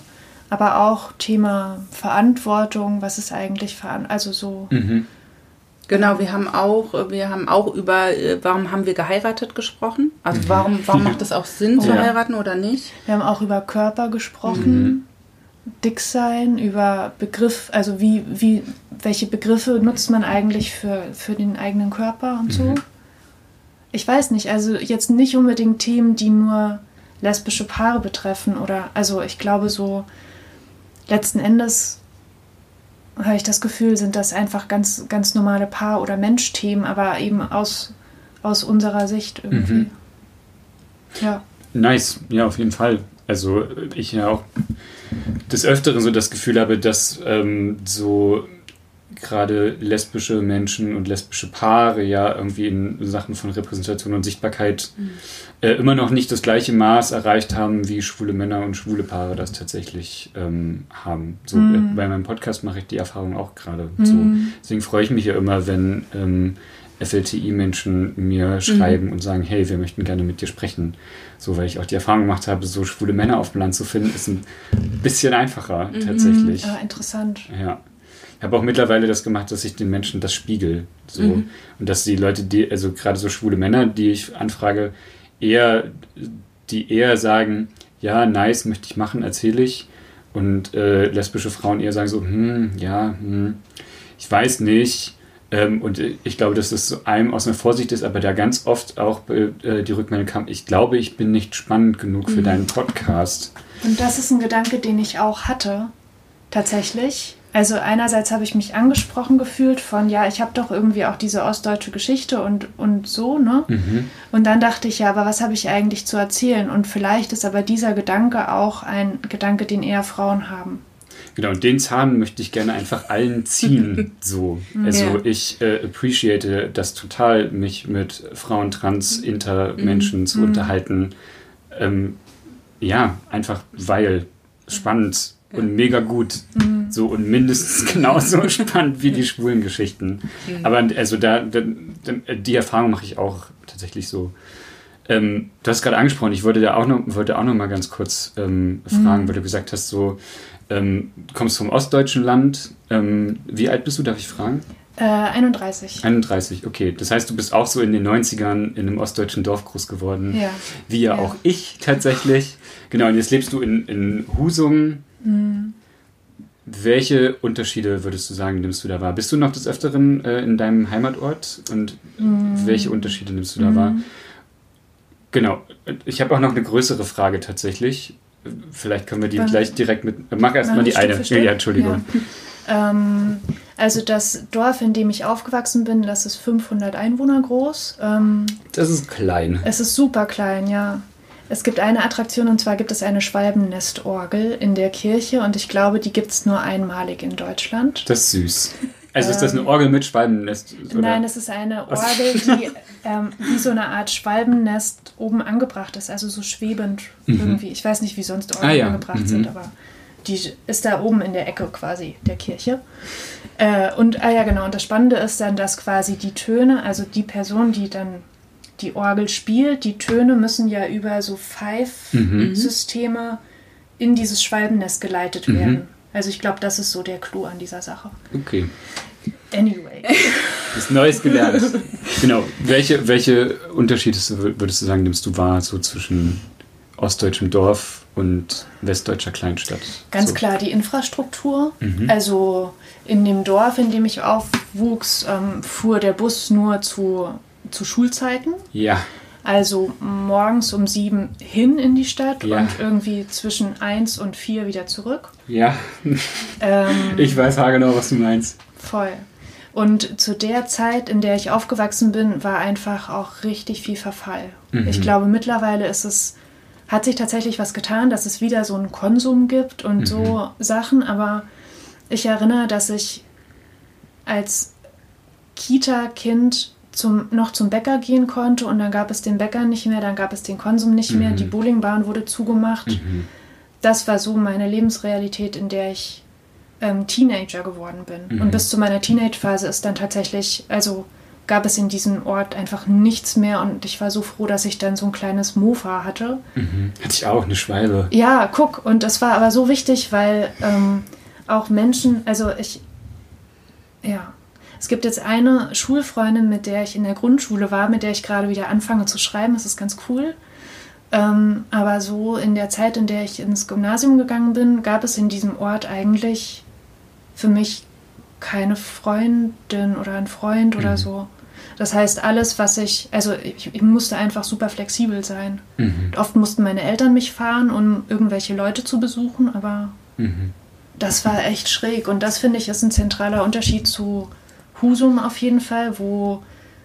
Aber auch Thema Verantwortung, was ist eigentlich Verantwortung, also so. Mhm. Genau, wir haben auch, wir haben auch über, äh, warum haben wir geheiratet gesprochen? Also mhm. warum, warum macht es auch Sinn zu ja. heiraten oder nicht? Wir haben auch über Körper gesprochen, mhm. Dicksein, über Begriff, also wie, wie, welche Begriffe nutzt man eigentlich für, für den eigenen Körper und so. Mhm. Ich weiß nicht, also jetzt nicht unbedingt Themen, die nur lesbische Paare betreffen oder, also ich glaube so, letzten Endes habe ich das Gefühl, sind das einfach ganz, ganz normale Paar- oder Mensch-Themen, aber eben aus, aus unserer Sicht irgendwie. Mhm. Ja. Nice, ja, auf jeden Fall. Also ich ja auch des Öfteren so das Gefühl habe, dass ähm, so gerade lesbische Menschen und lesbische Paare ja irgendwie in Sachen von Repräsentation und Sichtbarkeit mhm. äh, immer noch nicht das gleiche Maß erreicht haben, wie schwule Männer und schwule Paare das tatsächlich ähm, haben. So, mhm. äh, bei meinem Podcast mache ich die Erfahrung auch gerade. Mhm. So, deswegen freue ich mich ja immer, wenn ähm, FLTI-Menschen mir schreiben mhm. und sagen, hey, wir möchten gerne mit dir sprechen. So, weil ich auch die Erfahrung gemacht habe, so schwule Männer auf dem Land zu finden, ist ein bisschen einfacher mhm. tatsächlich. Ja, interessant. Ja. Ich habe auch mittlerweile das gemacht, dass ich den Menschen das spiegel. So. Mhm. Und dass die Leute, die, also gerade so schwule Männer, die ich anfrage, eher, die eher sagen, ja, nice, möchte ich machen, erzähle ich. Und äh, lesbische Frauen eher sagen so, hm, ja, hm, ich weiß nicht. Ähm, und ich glaube, dass das so einem aus einer Vorsicht ist, aber da ganz oft auch äh, die Rückmeldung kam, ich glaube, ich bin nicht spannend genug für mhm. deinen Podcast. Und das ist ein Gedanke, den ich auch hatte, tatsächlich. Also einerseits habe ich mich angesprochen gefühlt von, ja, ich habe doch irgendwie auch diese ostdeutsche Geschichte und, und so, ne? Mhm. Und dann dachte ich, ja, aber was habe ich eigentlich zu erzählen? Und vielleicht ist aber dieser Gedanke auch ein Gedanke, den eher Frauen haben. Genau, und den Zahn möchte ich gerne einfach allen ziehen. so. Also ja. ich äh, appreciate das total, mich mit Frauen, Trans, Inter Menschen mhm. zu mhm. unterhalten. Ähm, ja, einfach weil spannend und mega gut. Mhm. So und mindestens genauso spannend wie die schwulen Geschichten. Mhm. Aber also da, da, die Erfahrung mache ich auch tatsächlich so. Ähm, du hast gerade angesprochen, ich wollte da auch noch, wollte auch noch mal ganz kurz ähm, fragen, mhm. weil du gesagt hast, so ähm, kommst vom ostdeutschen Land. Ähm, wie alt bist du, darf ich fragen? Äh, 31. 31, okay. Das heißt, du bist auch so in den 90ern in einem ostdeutschen Dorf groß geworden. Ja. Wie ja, ja. auch ich tatsächlich. Genau, und jetzt lebst du in, in Husum. Mhm. Welche Unterschiede würdest du sagen, nimmst du da wahr? Bist du noch des Öfteren äh, in deinem Heimatort und mhm. welche Unterschiede nimmst du da mhm. wahr? Genau, ich habe auch noch eine größere Frage tatsächlich. Vielleicht können wir die Was? gleich direkt mit. Mach erstmal die eine. Ja, Entschuldigung. Ja. ähm, also das Dorf, in dem ich aufgewachsen bin, das ist 500 Einwohner groß. Ähm, das ist klein. Es ist super klein, ja. Es gibt eine Attraktion und zwar gibt es eine Schwalbennestorgel in der Kirche und ich glaube, die gibt es nur einmalig in Deutschland. Das ist süß. Also ist das eine ähm, Orgel mit Schwalbennest? Oder? Nein, es ist eine Orgel, die ähm, wie so eine Art Schwalbennest oben angebracht ist, also so schwebend mhm. irgendwie. Ich weiß nicht, wie sonst Orgeln ah, ja. angebracht mhm. sind, aber die ist da oben in der Ecke quasi der Kirche. Äh, und, ah ja, genau, und das Spannende ist dann, dass quasi die Töne, also die Person, die dann die Orgel spielt, die Töne müssen ja über so Pfeifsysteme mhm. in dieses Schwalbennest geleitet werden. Mhm. Also ich glaube, das ist so der Clou an dieser Sache. Okay. Anyway. Das Neues gelernt. genau. Welche, welche Unterschiede würdest du sagen, nimmst du wahr so zwischen ostdeutschem Dorf und westdeutscher Kleinstadt? Ganz so. klar die Infrastruktur. Mhm. Also in dem Dorf, in dem ich aufwuchs, ähm, fuhr der Bus nur zu, zu Schulzeiten. Ja. Also morgens um sieben hin in die Stadt ja. und irgendwie zwischen eins und vier wieder zurück. Ja. Ähm, ich weiß haargenau, was du meinst. Voll. Und zu der Zeit, in der ich aufgewachsen bin, war einfach auch richtig viel Verfall. Mhm. Ich glaube, mittlerweile ist es, hat sich tatsächlich was getan, dass es wieder so einen Konsum gibt und mhm. so Sachen, aber ich erinnere, dass ich als Kita-Kind zum, noch zum Bäcker gehen konnte und dann gab es den Bäcker nicht mehr, dann gab es den Konsum nicht mhm. mehr, die Bowlingbahn wurde zugemacht. Mhm. Das war so meine Lebensrealität, in der ich ähm, Teenager geworden bin. Mhm. Und bis zu meiner Teenage-Phase ist dann tatsächlich, also gab es in diesem Ort einfach nichts mehr und ich war so froh, dass ich dann so ein kleines Mofa hatte. Mhm. Hatte ich auch, eine Schwalbe. Ja, guck, und das war aber so wichtig, weil ähm, auch Menschen, also ich, ja, es gibt jetzt eine Schulfreundin, mit der ich in der Grundschule war, mit der ich gerade wieder anfange zu schreiben, das ist ganz cool. Ähm, aber so in der Zeit, in der ich ins Gymnasium gegangen bin, gab es in diesem Ort eigentlich für mich keine Freundin oder einen Freund mhm. oder so. Das heißt, alles, was ich, also ich, ich musste einfach super flexibel sein. Mhm. Oft mussten meine Eltern mich fahren, um irgendwelche Leute zu besuchen, aber mhm. das war echt schräg. Und das finde ich ist ein zentraler Unterschied zu Husum auf jeden Fall, wo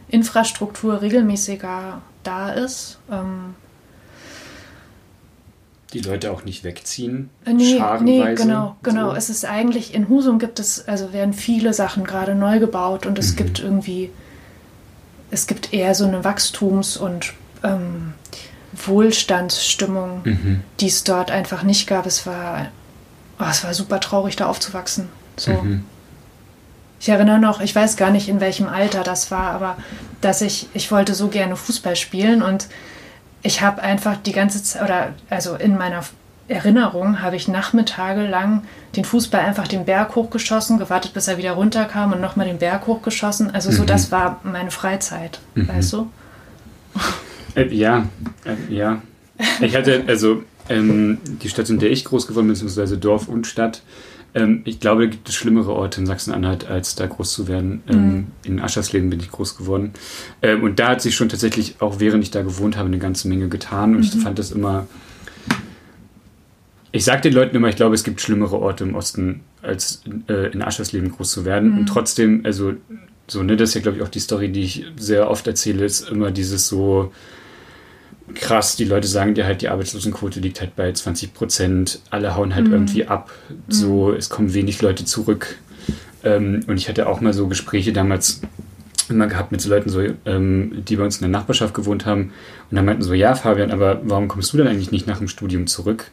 Infrastruktur regelmäßiger da ist. Ähm, die Leute auch nicht wegziehen. Äh, nee, nee genau, genau. So. Es ist eigentlich, in Husum gibt es, also werden viele Sachen gerade neu gebaut und es mhm. gibt irgendwie es gibt eher so eine Wachstums- und ähm, Wohlstandsstimmung, mhm. die es dort einfach nicht gab. Es war, oh, es war super traurig, da aufzuwachsen. So. Mhm. Ich erinnere noch, ich weiß gar nicht, in welchem Alter das war, aber dass ich, ich wollte so gerne Fußball spielen und ich habe einfach die ganze Zeit, oder also in meiner Erinnerung habe ich nachmittage lang den Fußball einfach den Berg hochgeschossen, gewartet, bis er wieder runterkam und nochmal den Berg hochgeschossen. Also so, mhm. das war meine Freizeit, mhm. weißt du? Äh, ja, äh, ja. Ich hatte, also ähm, die Stadt, in der ich groß geworden bin, beziehungsweise Dorf und Stadt, ähm, ich glaube, da gibt es schlimmere Orte in Sachsen-Anhalt, als da groß zu werden. Ähm, mhm. In Aschersleben bin ich groß geworden. Ähm, und da hat sich schon tatsächlich, auch während ich da gewohnt habe, eine ganze Menge getan. Und ich mhm. fand das immer ich sage den Leuten immer, ich glaube, es gibt schlimmere Orte im Osten, als äh, in Aschersleben groß zu werden. Mhm. Und trotzdem, also, so, ne, das ist ja, glaube ich, auch die Story, die ich sehr oft erzähle, ist immer dieses so krass, die Leute sagen dir halt, die Arbeitslosenquote liegt halt bei 20 Prozent, alle hauen halt mhm. irgendwie ab, so, mhm. es kommen wenig Leute zurück. Ähm, und ich hatte auch mal so Gespräche damals immer gehabt mit so Leuten, so, ähm, die bei uns in der Nachbarschaft gewohnt haben. Und dann meinten so, ja, Fabian, aber warum kommst du denn eigentlich nicht nach dem Studium zurück?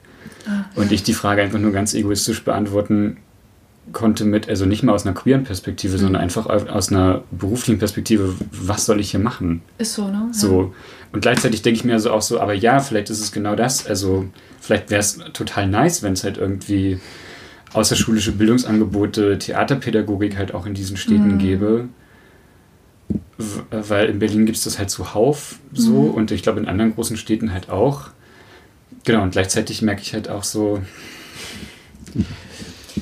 Und ich die Frage einfach nur ganz egoistisch beantworten konnte mit, also nicht mal aus einer queeren Perspektive, mhm. sondern einfach aus einer beruflichen Perspektive, was soll ich hier machen? Ist so, ne? So. Und gleichzeitig denke ich mir also auch so, aber ja, vielleicht ist es genau das. Also vielleicht wäre es total nice, wenn es halt irgendwie außerschulische Bildungsangebote, Theaterpädagogik halt auch in diesen Städten mhm. gäbe. Weil in Berlin gibt es das halt zuhauf so mhm. und ich glaube in anderen großen Städten halt auch. Genau, und gleichzeitig merke ich halt auch so,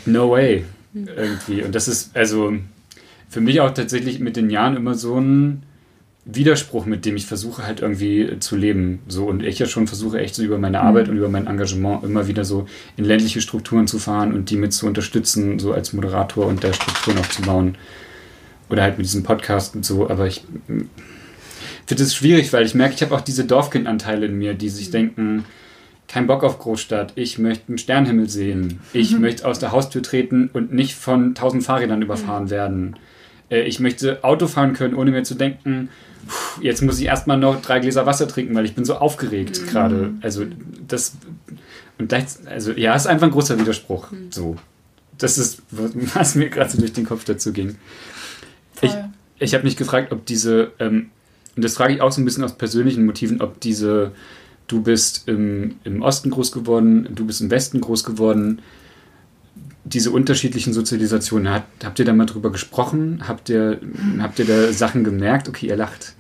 no way, irgendwie. Und das ist also für mich auch tatsächlich mit den Jahren immer so ein Widerspruch, mit dem ich versuche halt irgendwie zu leben. So und ich ja schon versuche echt so über meine Arbeit mhm. und über mein Engagement immer wieder so in ländliche Strukturen zu fahren und die mit zu unterstützen, so als Moderator und da Strukturen aufzubauen. Oder halt mit diesem Podcast und so. Aber ich finde es schwierig, weil ich merke, ich habe auch diese Dorfkindanteile in mir, die sich mhm. denken, kein Bock auf Großstadt, ich möchte einen Sternhimmel sehen, ich mhm. möchte aus der Haustür treten und nicht von tausend Fahrrädern überfahren mhm. werden. Äh, ich möchte Auto fahren können, ohne mir zu denken, jetzt muss ich erstmal noch drei Gläser Wasser trinken, weil ich bin so aufgeregt mhm. gerade. Also das und das, also ja, ist einfach ein großer Widerspruch. So, das ist was mir gerade so durch den Kopf dazu ging. Voll. Ich, ich habe mich gefragt, ob diese ähm, und das frage ich auch so ein bisschen aus persönlichen Motiven, ob diese du bist im, im Osten groß geworden, du bist im Westen groß geworden. Diese unterschiedlichen Sozialisationen, hat, habt ihr da mal drüber gesprochen? Habt ihr, habt ihr da Sachen gemerkt? Okay, ihr lacht.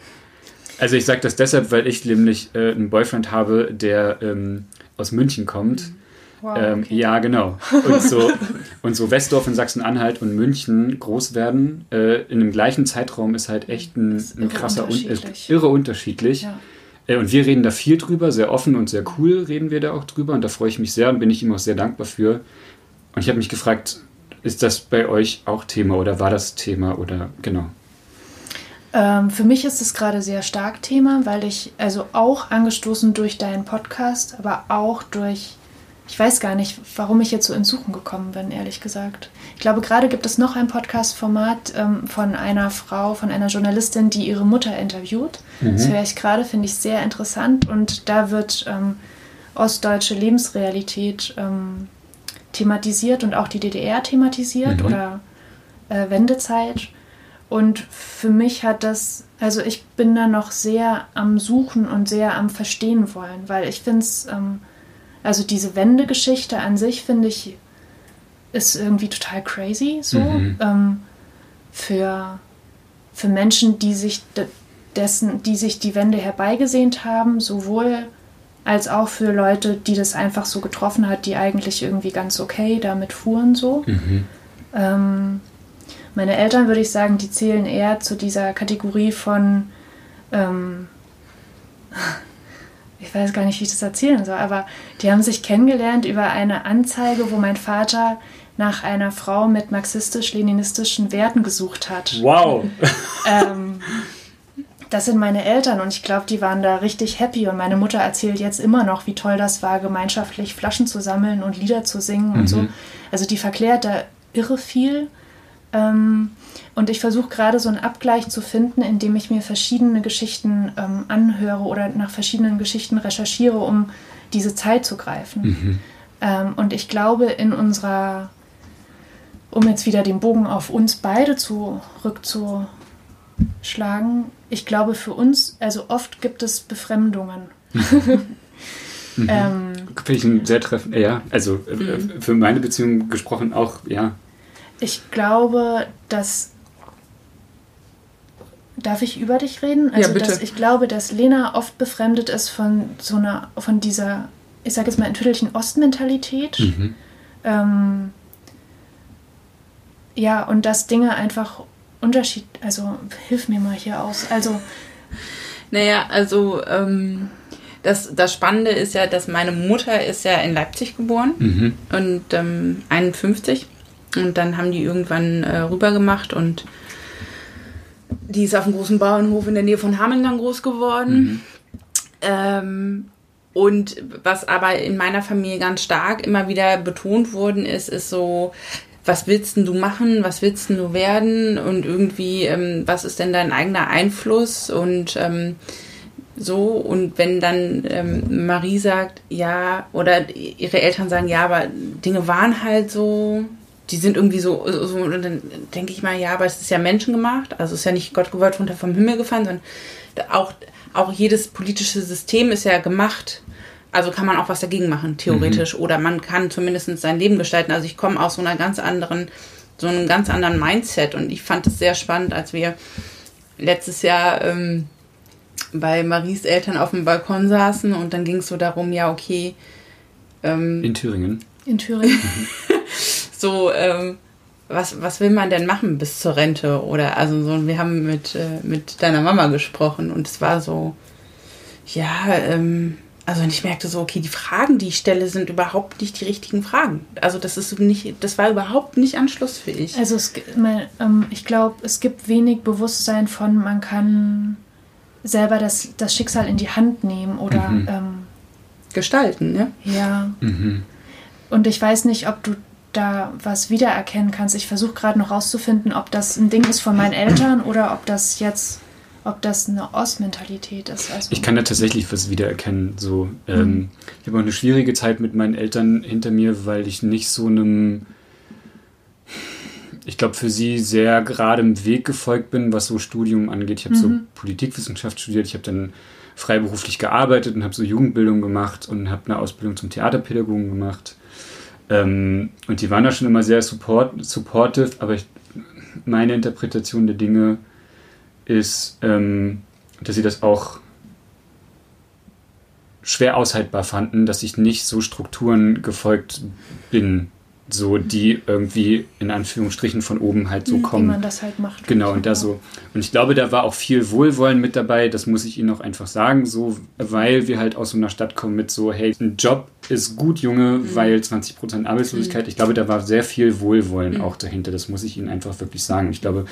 Also ich sage das deshalb, weil ich nämlich äh, einen Boyfriend habe, der ähm, aus München kommt. Wow, ähm, okay. Ja, genau. Und so, und so Westdorf in Sachsen-Anhalt und München groß werden äh, in dem gleichen Zeitraum ist halt echt ein, ein krasser, unterschiedlich. Un irre unterschiedlich. Ja. Äh, und wir reden da viel drüber, sehr offen und sehr cool reden wir da auch drüber. Und da freue ich mich sehr und bin ich ihm auch sehr dankbar für. Und ich habe mich gefragt, ist das bei euch auch Thema oder war das Thema oder genau? Ähm, für mich ist es gerade sehr stark Thema, weil ich also auch angestoßen durch deinen Podcast, aber auch durch ich weiß gar nicht, warum ich jetzt so ins Suchen gekommen bin, ehrlich gesagt. Ich glaube, gerade gibt es noch ein Podcast-Format ähm, von einer Frau, von einer Journalistin, die ihre Mutter interviewt. Mhm. Das höre ich gerade, finde ich sehr interessant. Und da wird ähm, ostdeutsche Lebensrealität ähm, thematisiert und auch die DDR thematisiert mhm. oder äh, Wendezeit. Und für mich hat das, also ich bin da noch sehr am Suchen und sehr am Verstehen wollen, weil ich finde es, ähm, also diese Wendegeschichte an sich finde ich, ist irgendwie total crazy so. Mhm. Ähm, für, für Menschen, die sich dessen, die sich die Wende herbeigesehnt haben, sowohl als auch für Leute, die das einfach so getroffen hat, die eigentlich irgendwie ganz okay damit fuhren so. Mhm. Ähm, meine Eltern, würde ich sagen, die zählen eher zu dieser Kategorie von, ähm, ich weiß gar nicht, wie ich das erzählen soll, aber die haben sich kennengelernt über eine Anzeige, wo mein Vater nach einer Frau mit marxistisch-leninistischen Werten gesucht hat. Wow! ähm, das sind meine Eltern und ich glaube, die waren da richtig happy und meine Mutter erzählt jetzt immer noch, wie toll das war, gemeinschaftlich Flaschen zu sammeln und Lieder zu singen mhm. und so. Also die verklärt da irre viel. Ähm, und ich versuche gerade so einen Abgleich zu finden, indem ich mir verschiedene Geschichten ähm, anhöre oder nach verschiedenen Geschichten recherchiere, um diese Zeit zu greifen. Mhm. Ähm, und ich glaube, in unserer, um jetzt wieder den Bogen auf uns beide zurückzuschlagen, ich glaube für uns, also oft gibt es Befremdungen. Mhm. ähm, Finde ich ein sehr treffend, ja, also äh, mhm. für meine Beziehung gesprochen auch, ja. Ich glaube, dass. Darf ich über dich reden? Also, ja, bitte. Dass ich glaube, dass Lena oft befremdet ist von so einer, von dieser, ich sage jetzt mal, entwickelten Ostmentalität. Mhm. Ähm, ja, und dass Dinge einfach Unterschied, also hilf mir mal hier aus. Also. Naja, also ähm, das, das Spannende ist ja, dass meine Mutter ist ja in Leipzig geboren mhm. und ähm, 51 und dann haben die irgendwann äh, rüber gemacht und die ist auf einem großen Bauernhof in der Nähe von Hameln dann groß geworden. Mhm. Ähm, und was aber in meiner Familie ganz stark immer wieder betont worden ist, ist so, was willst denn du machen, was willst denn du werden und irgendwie, ähm, was ist denn dein eigener Einfluss und ähm, so. Und wenn dann ähm, Marie sagt, ja, oder ihre Eltern sagen, ja, aber Dinge waren halt so, die sind irgendwie so, so und dann denke ich mal, ja, aber es ist ja menschengemacht, also es ist ja nicht Gott gewollt runter vom Himmel gefallen, sondern auch, auch jedes politische System ist ja gemacht. Also kann man auch was dagegen machen, theoretisch. Mhm. Oder man kann zumindest sein Leben gestalten. Also ich komme aus so einer ganz anderen, so einem ganz anderen Mindset. Und ich fand es sehr spannend, als wir letztes Jahr ähm, bei Maries Eltern auf dem Balkon saßen und dann ging es so darum, ja, okay. Ähm, in Thüringen. In Thüringen. so, ähm, was, was will man denn machen bis zur Rente? Oder also so, wir haben mit, äh, mit deiner Mama gesprochen und es war so, ja, ähm, also ich merkte so, okay, die Fragen, die ich stelle, sind überhaupt nicht die richtigen Fragen. Also das ist nicht, das war überhaupt nicht anschlussfähig. Also es, ähm, ich glaube, es gibt wenig Bewusstsein von, man kann selber das, das Schicksal in die Hand nehmen oder mhm. ähm, gestalten, ne? Ja. Mhm. Und ich weiß nicht, ob du da was wiedererkennen kannst. Ich versuche gerade noch rauszufinden, ob das ein Ding ist von meinen Eltern oder ob das jetzt, ob das eine Ostmentalität ist. Also ich kann da tatsächlich was wiedererkennen. So, ähm, mhm. ich habe auch eine schwierige Zeit mit meinen Eltern hinter mir, weil ich nicht so einem ich glaube, für sie sehr geradem Weg gefolgt bin, was so Studium angeht. Ich habe mhm. so Politikwissenschaft studiert, ich habe dann freiberuflich gearbeitet und habe so Jugendbildung gemacht und habe eine Ausbildung zum Theaterpädagogen gemacht. Ähm, und die waren da schon immer sehr support, supportive, aber ich, meine Interpretation der Dinge ist, ähm, dass sie das auch schwer aushaltbar fanden, dass ich nicht so Strukturen gefolgt bin, so die irgendwie in Anführungsstrichen von oben halt so mhm, kommen. Wie man das halt macht. Genau, und da so. Und ich glaube, da war auch viel Wohlwollen mit dabei, das muss ich Ihnen auch einfach sagen, so, weil wir halt aus so einer Stadt kommen mit so, hey, ein Job ist gut, Junge, mhm. weil 20% Arbeitslosigkeit, mhm. ich glaube, da war sehr viel Wohlwollen mhm. auch dahinter, das muss ich Ihnen einfach wirklich sagen. Ich glaube,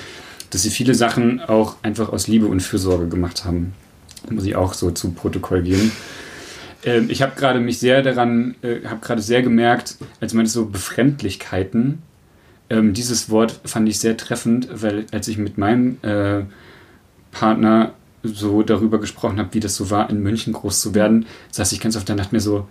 dass Sie viele Sachen auch einfach aus Liebe und Fürsorge gemacht haben. muss ich auch so zu Protokoll geben. Ähm, ich habe gerade mich sehr daran, äh, habe gerade sehr gemerkt, als meinte so Befremdlichkeiten. Ähm, dieses Wort fand ich sehr treffend, weil als ich mit meinem äh, Partner so darüber gesprochen habe, wie das so war, in München groß zu werden, saß ich ganz oft der Nacht mir so,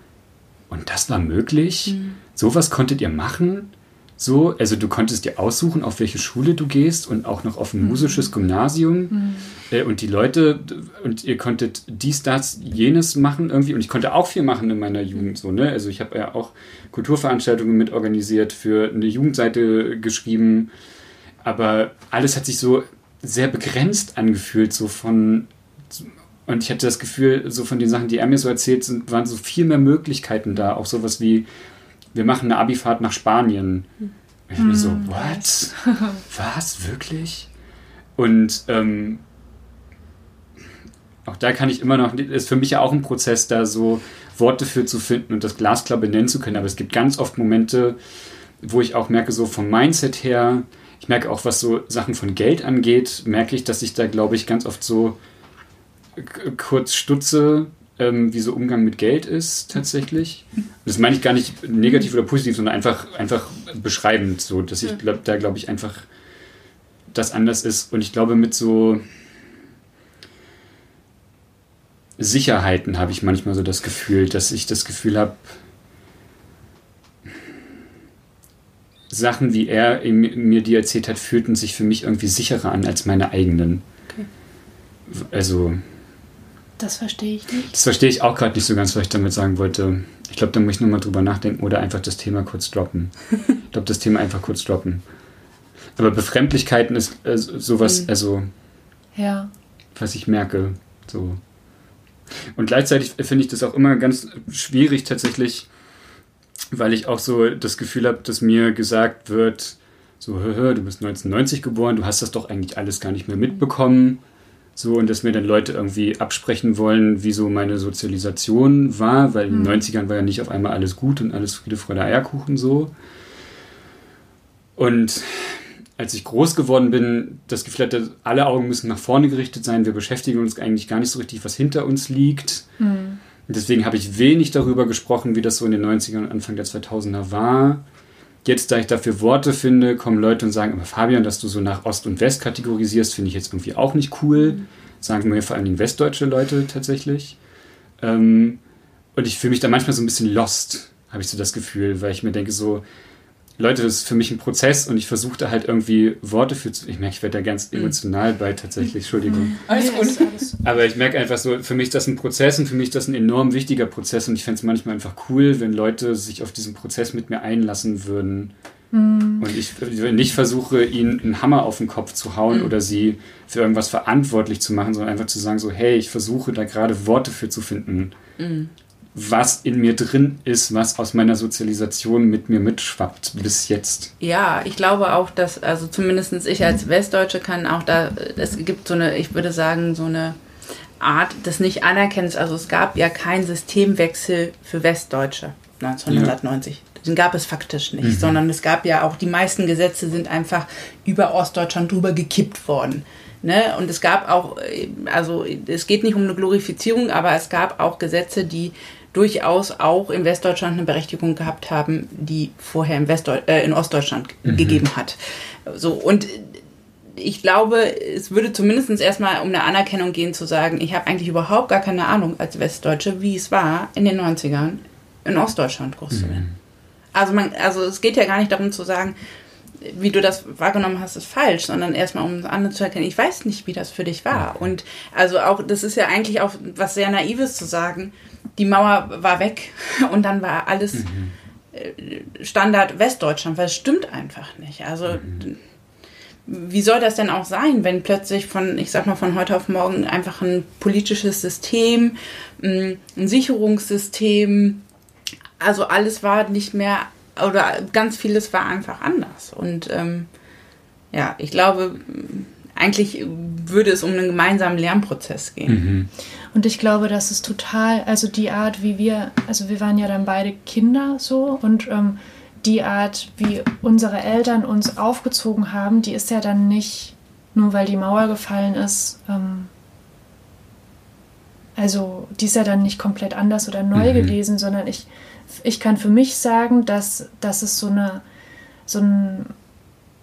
und das war möglich? Mhm. Sowas konntet ihr machen? So, also du konntest dir aussuchen, auf welche Schule du gehst und auch noch auf ein mhm. musisches Gymnasium. Mhm. Äh, und die Leute, und ihr konntet dies, das, jenes machen irgendwie. Und ich konnte auch viel machen in meiner Jugend. So, ne? Also ich habe ja auch Kulturveranstaltungen mit organisiert, für eine Jugendseite geschrieben. Aber alles hat sich so sehr begrenzt angefühlt, so von. Und ich hatte das Gefühl, so von den Sachen, die er mir so erzählt, sind, waren so viel mehr Möglichkeiten da. Auch sowas wie wir machen eine Abifahrt nach Spanien. Ich bin so, hm. what? Was? Wirklich? Und ähm, auch da kann ich immer noch, ist für mich ja auch ein Prozess, da so Worte für zu finden und das glasklar benennen zu können. Aber es gibt ganz oft Momente, wo ich auch merke, so vom Mindset her, ich merke auch, was so Sachen von Geld angeht, merke ich, dass ich da, glaube ich, ganz oft so kurz stutze ähm, wie so Umgang mit Geld ist tatsächlich. Das meine ich gar nicht negativ oder positiv, sondern einfach, einfach beschreibend, so dass ich glaub, da glaube ich einfach das anders ist. Und ich glaube, mit so Sicherheiten habe ich manchmal so das Gefühl, dass ich das Gefühl habe, Sachen, wie er mir die erzählt hat, fühlten sich für mich irgendwie sicherer an als meine eigenen. Okay. Also das verstehe ich nicht. Das verstehe ich auch gerade nicht so ganz, was ich damit sagen wollte. Ich glaube, da muss ich nochmal drüber nachdenken oder einfach das Thema kurz droppen. ich glaube, das Thema einfach kurz droppen. Aber Befremdlichkeiten ist äh, sowas, mhm. also. Ja. Was ich merke. So. Und gleichzeitig finde ich das auch immer ganz schwierig tatsächlich, weil ich auch so das Gefühl habe, dass mir gesagt wird, so, hör, hör, du bist 1990 geboren, du hast das doch eigentlich alles gar nicht mehr mitbekommen. So, und dass mir dann Leute irgendwie absprechen wollen, wie so meine Sozialisation war, weil mhm. in den 90ern war ja nicht auf einmal alles gut und alles Friede, Freude, Eierkuchen so. Und als ich groß geworden bin, das Gefühl hatte, alle Augen müssen nach vorne gerichtet sein, wir beschäftigen uns eigentlich gar nicht so richtig, was hinter uns liegt. Mhm. Und deswegen habe ich wenig darüber gesprochen, wie das so in den 90ern und Anfang der 2000er war. Jetzt, da ich dafür Worte finde, kommen Leute und sagen, aber Fabian, dass du so nach Ost und West kategorisierst, finde ich jetzt irgendwie auch nicht cool. Mhm. Sagen mir vor allen Dingen westdeutsche Leute tatsächlich. Ähm, und ich fühle mich da manchmal so ein bisschen lost, habe ich so das Gefühl, weil ich mir denke so, Leute, das ist für mich ein Prozess und ich versuche da halt irgendwie Worte für zu. Ich merke, ich werde da ganz mhm. emotional bei tatsächlich, Entschuldigung. Mhm. Alles gut. Aber ich merke einfach so, für mich ist das ein Prozess und für mich ist das ein enorm wichtiger Prozess und ich fände es manchmal einfach cool, wenn Leute sich auf diesen Prozess mit mir einlassen würden. Mhm. Und ich nicht versuche, ihnen einen Hammer auf den Kopf zu hauen mhm. oder sie für irgendwas verantwortlich zu machen, sondern einfach zu sagen, so, hey, ich versuche da gerade Worte für zu finden. Mhm was in mir drin ist, was aus meiner Sozialisation mit mir mitschwappt bis jetzt. Ja, ich glaube auch, dass, also zumindest ich als Westdeutsche kann auch da, es gibt so eine, ich würde sagen, so eine Art des Nicht-Anerkennens. Also es gab ja keinen Systemwechsel für Westdeutsche 1990. Ja. Den gab es faktisch nicht, mhm. sondern es gab ja auch, die meisten Gesetze sind einfach über Ostdeutschland drüber gekippt worden. Ne? Und es gab auch, also es geht nicht um eine Glorifizierung, aber es gab auch Gesetze, die durchaus auch in Westdeutschland eine Berechtigung gehabt haben, die vorher in, Westdeu äh, in Ostdeutschland mhm. gegeben hat. So, und ich glaube, es würde zumindest erstmal um eine Anerkennung gehen, zu sagen, ich habe eigentlich überhaupt gar keine Ahnung als Westdeutsche, wie es war in den 90ern in Ostdeutschland groß zu werden. Mhm. Also, man, also es geht ja gar nicht darum zu sagen, wie du das wahrgenommen hast, ist falsch, sondern erstmal um andere zu erkennen, ich weiß nicht, wie das für dich war. Und also auch, das ist ja eigentlich auch was sehr Naives zu sagen, die Mauer war weg und dann war alles mhm. Standard Westdeutschland, weil es stimmt einfach nicht. Also mhm. wie soll das denn auch sein, wenn plötzlich von, ich sag mal, von heute auf morgen einfach ein politisches System, ein Sicherungssystem, also alles war nicht mehr oder ganz vieles war einfach anders. Und ähm, ja, ich glaube, eigentlich würde es um einen gemeinsamen Lernprozess gehen. Mhm. Und ich glaube, das ist total, also die Art, wie wir, also wir waren ja dann beide Kinder so und ähm, die Art, wie unsere Eltern uns aufgezogen haben, die ist ja dann nicht, nur weil die Mauer gefallen ist, ähm, also die ist ja dann nicht komplett anders oder neu mhm. gewesen, sondern ich, ich kann für mich sagen, dass, dass es so eine, so ein,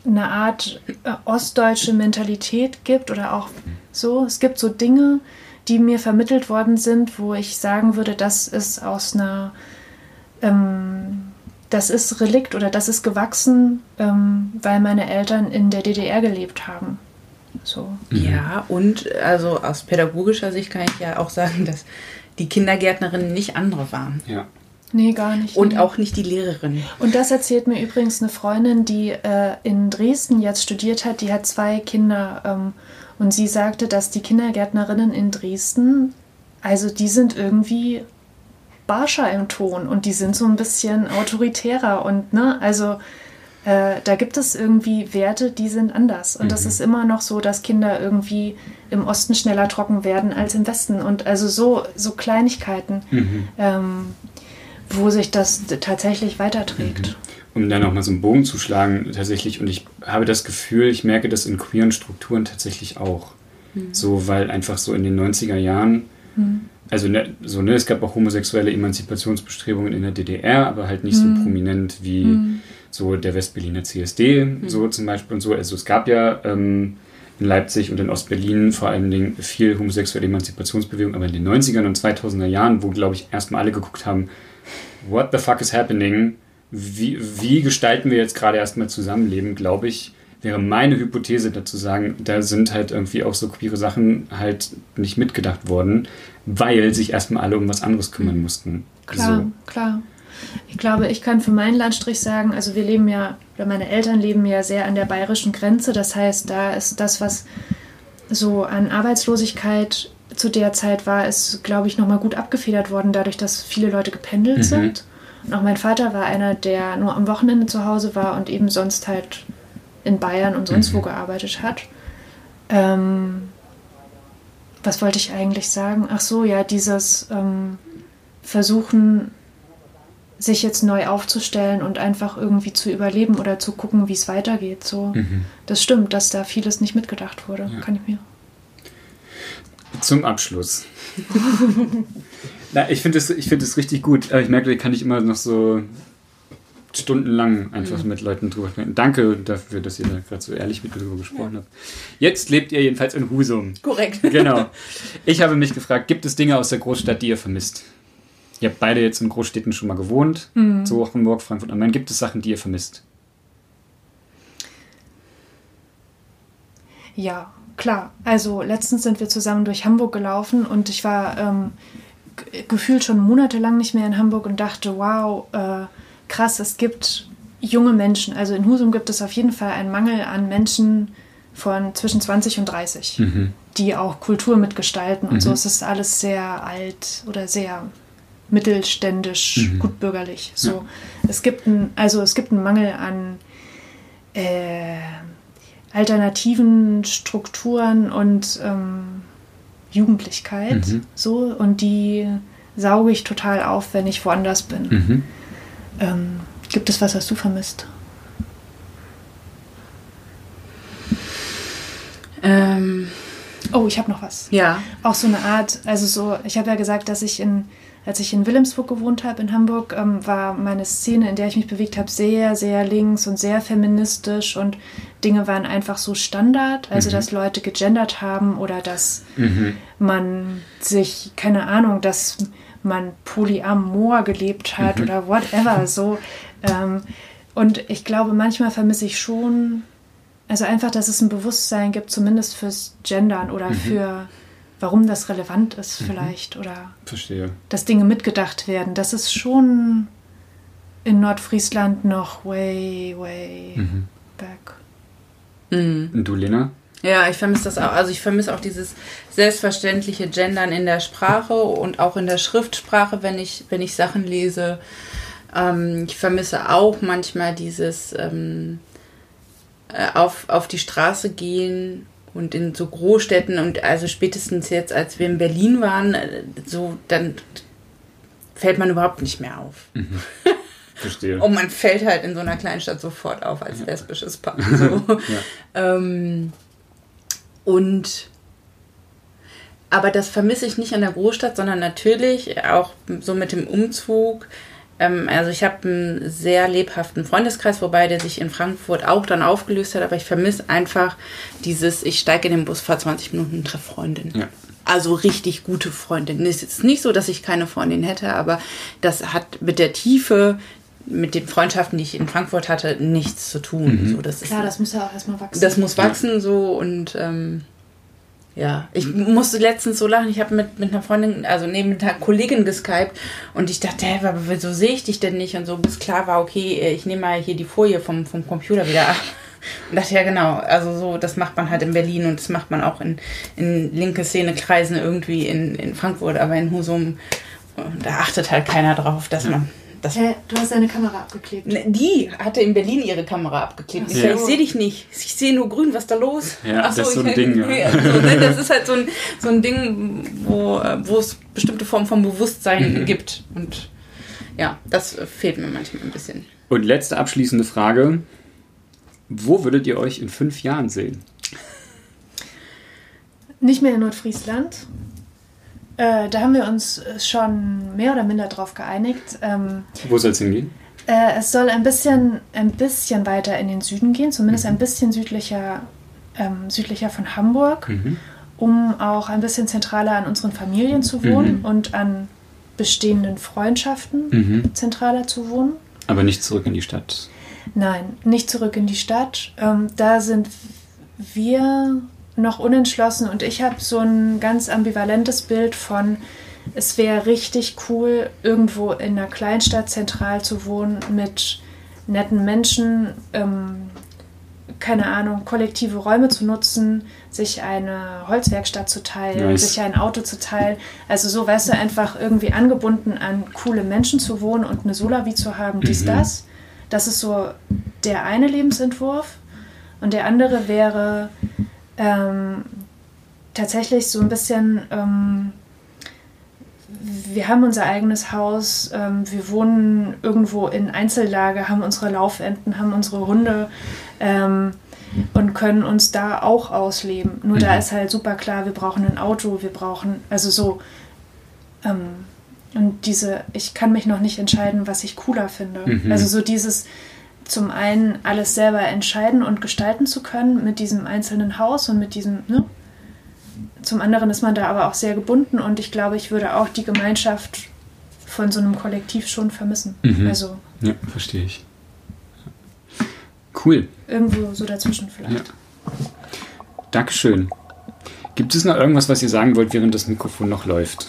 eine Art äh, ostdeutsche Mentalität gibt oder auch so. Es gibt so Dinge, die mir vermittelt worden sind, wo ich sagen würde, das ist aus einer ähm, das ist Relikt oder das ist gewachsen, ähm, weil meine Eltern in der DDR gelebt haben. So. Mhm. Ja, und also aus pädagogischer Sicht kann ich ja auch sagen, dass die Kindergärtnerinnen nicht andere waren. Ja. Nee, gar nicht. Und nee. auch nicht die Lehrerin. Und das erzählt mir übrigens eine Freundin, die äh, in Dresden jetzt studiert hat. Die hat zwei Kinder. Ähm, und sie sagte, dass die Kindergärtnerinnen in Dresden, also die sind irgendwie barscher im Ton und die sind so ein bisschen autoritärer und ne, also äh, da gibt es irgendwie Werte, die sind anders. Und mhm. das ist immer noch so, dass Kinder irgendwie im Osten schneller trocken werden als im Westen. Und also so, so Kleinigkeiten, mhm. ähm, wo sich das tatsächlich weiterträgt. Mhm. Um da nochmal so einen Bogen zu schlagen, tatsächlich, und ich habe das Gefühl, ich merke das in queeren Strukturen tatsächlich auch. Mhm. So, weil einfach so in den 90er Jahren mhm also ne, so, ne, es gab auch homosexuelle Emanzipationsbestrebungen in der DDR, aber halt nicht mhm. so prominent wie mhm. so der Westberliner CSD, mhm. so zum Beispiel und so. Also es gab ja ähm, in Leipzig und in Ostberlin vor allen Dingen viel homosexuelle Emanzipationsbewegung, aber in den 90er und 2000er Jahren, wo, glaube ich, erstmal alle geguckt haben, what the fuck is happening? Wie, wie gestalten wir jetzt gerade erstmal Zusammenleben, glaube ich, wäre meine Hypothese dazu sagen, da sind halt irgendwie auch so queere Sachen halt nicht mitgedacht worden, weil sich erstmal alle um was anderes kümmern mussten. Klar, so. klar. Ich glaube, ich kann für meinen Landstrich sagen, also wir leben ja, oder meine Eltern leben ja sehr an der bayerischen Grenze. Das heißt, da ist das, was so an Arbeitslosigkeit zu der Zeit war, ist, glaube ich, nochmal gut abgefedert worden, dadurch, dass viele Leute gependelt mhm. sind. Und auch mein Vater war einer, der nur am Wochenende zu Hause war und eben sonst halt in Bayern und sonst mhm. wo gearbeitet hat. Ähm, was wollte ich eigentlich sagen? Ach so, ja, dieses ähm, Versuchen, sich jetzt neu aufzustellen und einfach irgendwie zu überleben oder zu gucken, wie es weitergeht. So, mhm. das stimmt, dass da vieles nicht mitgedacht wurde, ja. kann ich mir. Zum Abschluss. Na, ich finde es find richtig gut. Ich merke, da kann ich immer noch so stundenlang einfach mhm. mit Leuten drüber sprechen. Danke dafür, dass ihr da gerade so ehrlich mit mir drüber gesprochen ja. habt. Jetzt lebt ihr jedenfalls in Husum. Korrekt. Genau. Ich habe mich gefragt, gibt es Dinge aus der Großstadt, die ihr vermisst? Ihr habt beide jetzt in Großstädten schon mal gewohnt, mhm. so auch Hamburg, Frankfurt am Main. Gibt es Sachen, die ihr vermisst? Ja, klar. Also letztens sind wir zusammen durch Hamburg gelaufen und ich war ähm, gefühlt schon monatelang nicht mehr in Hamburg und dachte, wow, äh, krass, es gibt junge Menschen. Also in Husum gibt es auf jeden Fall einen Mangel an Menschen von zwischen 20 und 30, mhm. die auch Kultur mitgestalten und mhm. so. Es ist alles sehr alt oder sehr mittelständisch, mhm. gutbürgerlich. So, ja. es gibt ein, also es gibt einen Mangel an äh, alternativen Strukturen und ähm, Jugendlichkeit. Mhm. So und die sauge ich total auf, wenn ich woanders bin. Mhm. Ähm, gibt es was, was du vermisst? Ähm, oh, ich habe noch was. Ja. Auch so eine Art, also so, ich habe ja gesagt, dass ich in, als ich in Wilhelmsburg gewohnt habe, in Hamburg, ähm, war meine Szene, in der ich mich bewegt habe, sehr, sehr links und sehr feministisch und Dinge waren einfach so Standard, also mhm. dass Leute gegendert haben oder dass mhm. man sich, keine Ahnung, dass man polyamor gelebt hat mhm. oder whatever so. Ähm, und ich glaube, manchmal vermisse ich schon, also einfach, dass es ein Bewusstsein gibt, zumindest fürs Gendern oder mhm. für warum das relevant ist mhm. vielleicht oder Verstehe. dass Dinge mitgedacht werden. Das ist schon in Nordfriesland noch way, way mhm. back. Mhm. Und du, Lena? Ja, ich vermisse das auch. Also ich vermisse auch dieses selbstverständliche Gendern in der Sprache und auch in der Schriftsprache, wenn ich, wenn ich Sachen lese. Ähm, ich vermisse auch manchmal dieses ähm, äh, auf, auf die Straße gehen und in so Großstädten und also spätestens jetzt, als wir in Berlin waren, äh, so dann fällt man überhaupt nicht mehr auf. Mhm. Verstehe. und man fällt halt in so einer Kleinstadt sofort auf als lesbisches Paar. So. ja. ähm, und aber das vermisse ich nicht in der Großstadt, sondern natürlich auch so mit dem Umzug. Ähm, also ich habe einen sehr lebhaften Freundeskreis, wobei der sich in Frankfurt auch dann aufgelöst hat, aber ich vermisse einfach dieses, ich steige in den Bus, fahre 20 Minuten und treffe Freundin. Ja. also richtig gute Freundinnen. Es ist nicht so, dass ich keine Freundin hätte, aber das hat mit der Tiefe, mit den Freundschaften, die ich in Frankfurt hatte, nichts zu tun. Mhm. So, das Klar, ist, das muss ja auch erstmal wachsen. Das muss wachsen so und ähm, ja, ich musste letztens so lachen. Ich habe mit, mit einer Freundin, also neben mit einer Kollegin geskypt und ich dachte, hä, aber wieso sehe ich dich denn nicht? Und so, bis klar war, okay, ich nehme mal hier die Folie vom, vom Computer wieder ab. Und dachte, ja genau, also so, das macht man halt in Berlin und das macht man auch in, in linke Szene-Kreisen irgendwie in, in Frankfurt, aber in Husum, da achtet halt keiner drauf, dass man das Hä, du hast deine Kamera abgeklebt. Ne, die hatte in Berlin ihre Kamera abgeklebt. Ich, ja. ich sehe dich nicht. Ich sehe nur grün, was da los? Ja, Ach das ist so ein Ding. Ja. so, ne, das ist halt so ein, so ein Ding, wo, wo es bestimmte Formen von Bewusstsein mhm. gibt. Und ja, das fehlt mir manchmal ein bisschen. Und letzte abschließende Frage. Wo würdet ihr euch in fünf Jahren sehen? Nicht mehr in Nordfriesland. Äh, da haben wir uns schon mehr oder minder drauf geeinigt. Ähm, Wo soll es hingehen? Äh, es soll ein bisschen, ein bisschen weiter in den Süden gehen, zumindest mhm. ein bisschen südlicher, ähm, südlicher von Hamburg, mhm. um auch ein bisschen zentraler an unseren Familien zu wohnen mhm. und an bestehenden Freundschaften mhm. zentraler zu wohnen. Aber nicht zurück in die Stadt. Nein, nicht zurück in die Stadt. Ähm, da sind wir noch unentschlossen und ich habe so ein ganz ambivalentes Bild von, es wäre richtig cool, irgendwo in einer Kleinstadt zentral zu wohnen mit netten Menschen, ähm, keine Ahnung, kollektive Räume zu nutzen, sich eine Holzwerkstatt zu teilen, nice. sich ein Auto zu teilen. Also so, weißt du, einfach irgendwie angebunden an coole Menschen zu wohnen und eine Solavi zu haben, dies, mhm. das. Das ist so der eine Lebensentwurf. Und der andere wäre ähm, tatsächlich so ein bisschen, ähm, wir haben unser eigenes Haus, ähm, wir wohnen irgendwo in Einzellage, haben unsere Laufenten, haben unsere Hunde ähm, und können uns da auch ausleben. Nur mhm. da ist halt super klar, wir brauchen ein Auto, wir brauchen, also so, ähm, und diese, ich kann mich noch nicht entscheiden, was ich cooler finde. Mhm. Also so dieses, zum einen alles selber entscheiden und gestalten zu können mit diesem einzelnen Haus und mit diesem, ne? Zum anderen ist man da aber auch sehr gebunden und ich glaube, ich würde auch die Gemeinschaft von so einem Kollektiv schon vermissen. Mhm. Also, ja, verstehe ich. Cool. Irgendwo so dazwischen vielleicht. Ja. Dankeschön. Gibt es noch irgendwas, was ihr sagen wollt, während das Mikrofon noch läuft?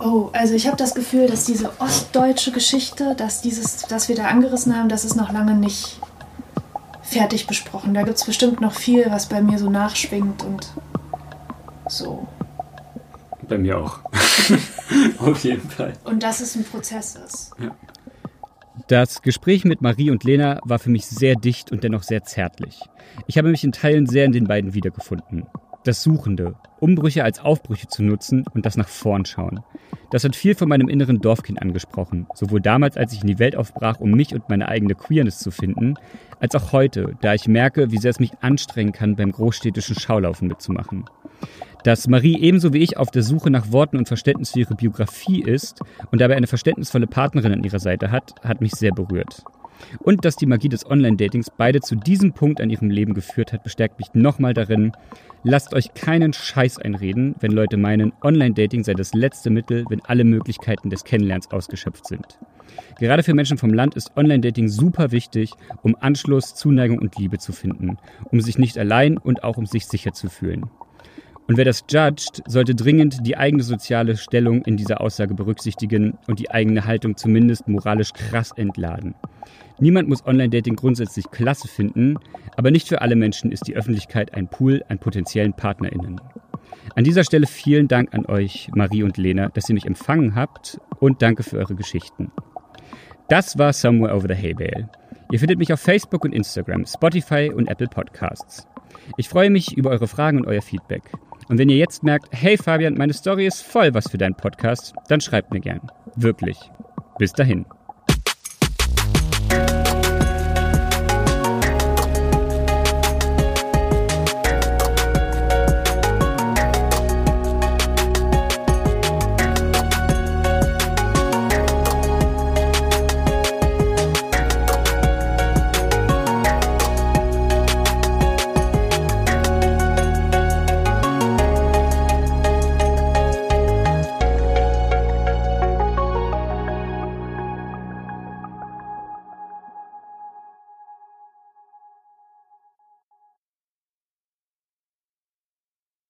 Oh, also ich habe das Gefühl, dass diese ostdeutsche Geschichte, dass dieses, das wir da angerissen haben, das ist noch lange nicht fertig besprochen. Da gibt es bestimmt noch viel, was bei mir so nachschwingt und so. Bei mir auch. Auf jeden Fall. Und dass es ein Prozess ist. Ja. Das Gespräch mit Marie und Lena war für mich sehr dicht und dennoch sehr zärtlich. Ich habe mich in Teilen sehr in den beiden wiedergefunden. Das Suchende, Umbrüche als Aufbrüche zu nutzen und das nach vorn schauen. Das hat viel von meinem inneren Dorfkind angesprochen, sowohl damals, als ich in die Welt aufbrach, um mich und meine eigene Queerness zu finden, als auch heute, da ich merke, wie sehr es mich anstrengen kann, beim großstädtischen Schaulaufen mitzumachen. Dass Marie ebenso wie ich auf der Suche nach Worten und Verständnis für ihre Biografie ist und dabei eine verständnisvolle Partnerin an ihrer Seite hat, hat mich sehr berührt. Und dass die Magie des Online-Datings beide zu diesem Punkt an ihrem Leben geführt hat, bestärkt mich nochmal darin, lasst euch keinen Scheiß einreden, wenn Leute meinen, Online-Dating sei das letzte Mittel, wenn alle Möglichkeiten des Kennenlernens ausgeschöpft sind. Gerade für Menschen vom Land ist Online-Dating super wichtig, um Anschluss, Zuneigung und Liebe zu finden, um sich nicht allein und auch um sich sicher zu fühlen. Und wer das judgt, sollte dringend die eigene soziale Stellung in dieser Aussage berücksichtigen und die eigene Haltung zumindest moralisch krass entladen. Niemand muss Online-Dating grundsätzlich klasse finden, aber nicht für alle Menschen ist die Öffentlichkeit ein Pool an potenziellen PartnerInnen. An dieser Stelle vielen Dank an euch, Marie und Lena, dass ihr mich empfangen habt und danke für eure Geschichten. Das war Somewhere Over the Hay Bale. Ihr findet mich auf Facebook und Instagram, Spotify und Apple Podcasts. Ich freue mich über eure Fragen und euer Feedback. Und wenn ihr jetzt merkt, hey Fabian, meine Story ist voll was für deinen Podcast, dann schreibt mir gern. Wirklich. Bis dahin.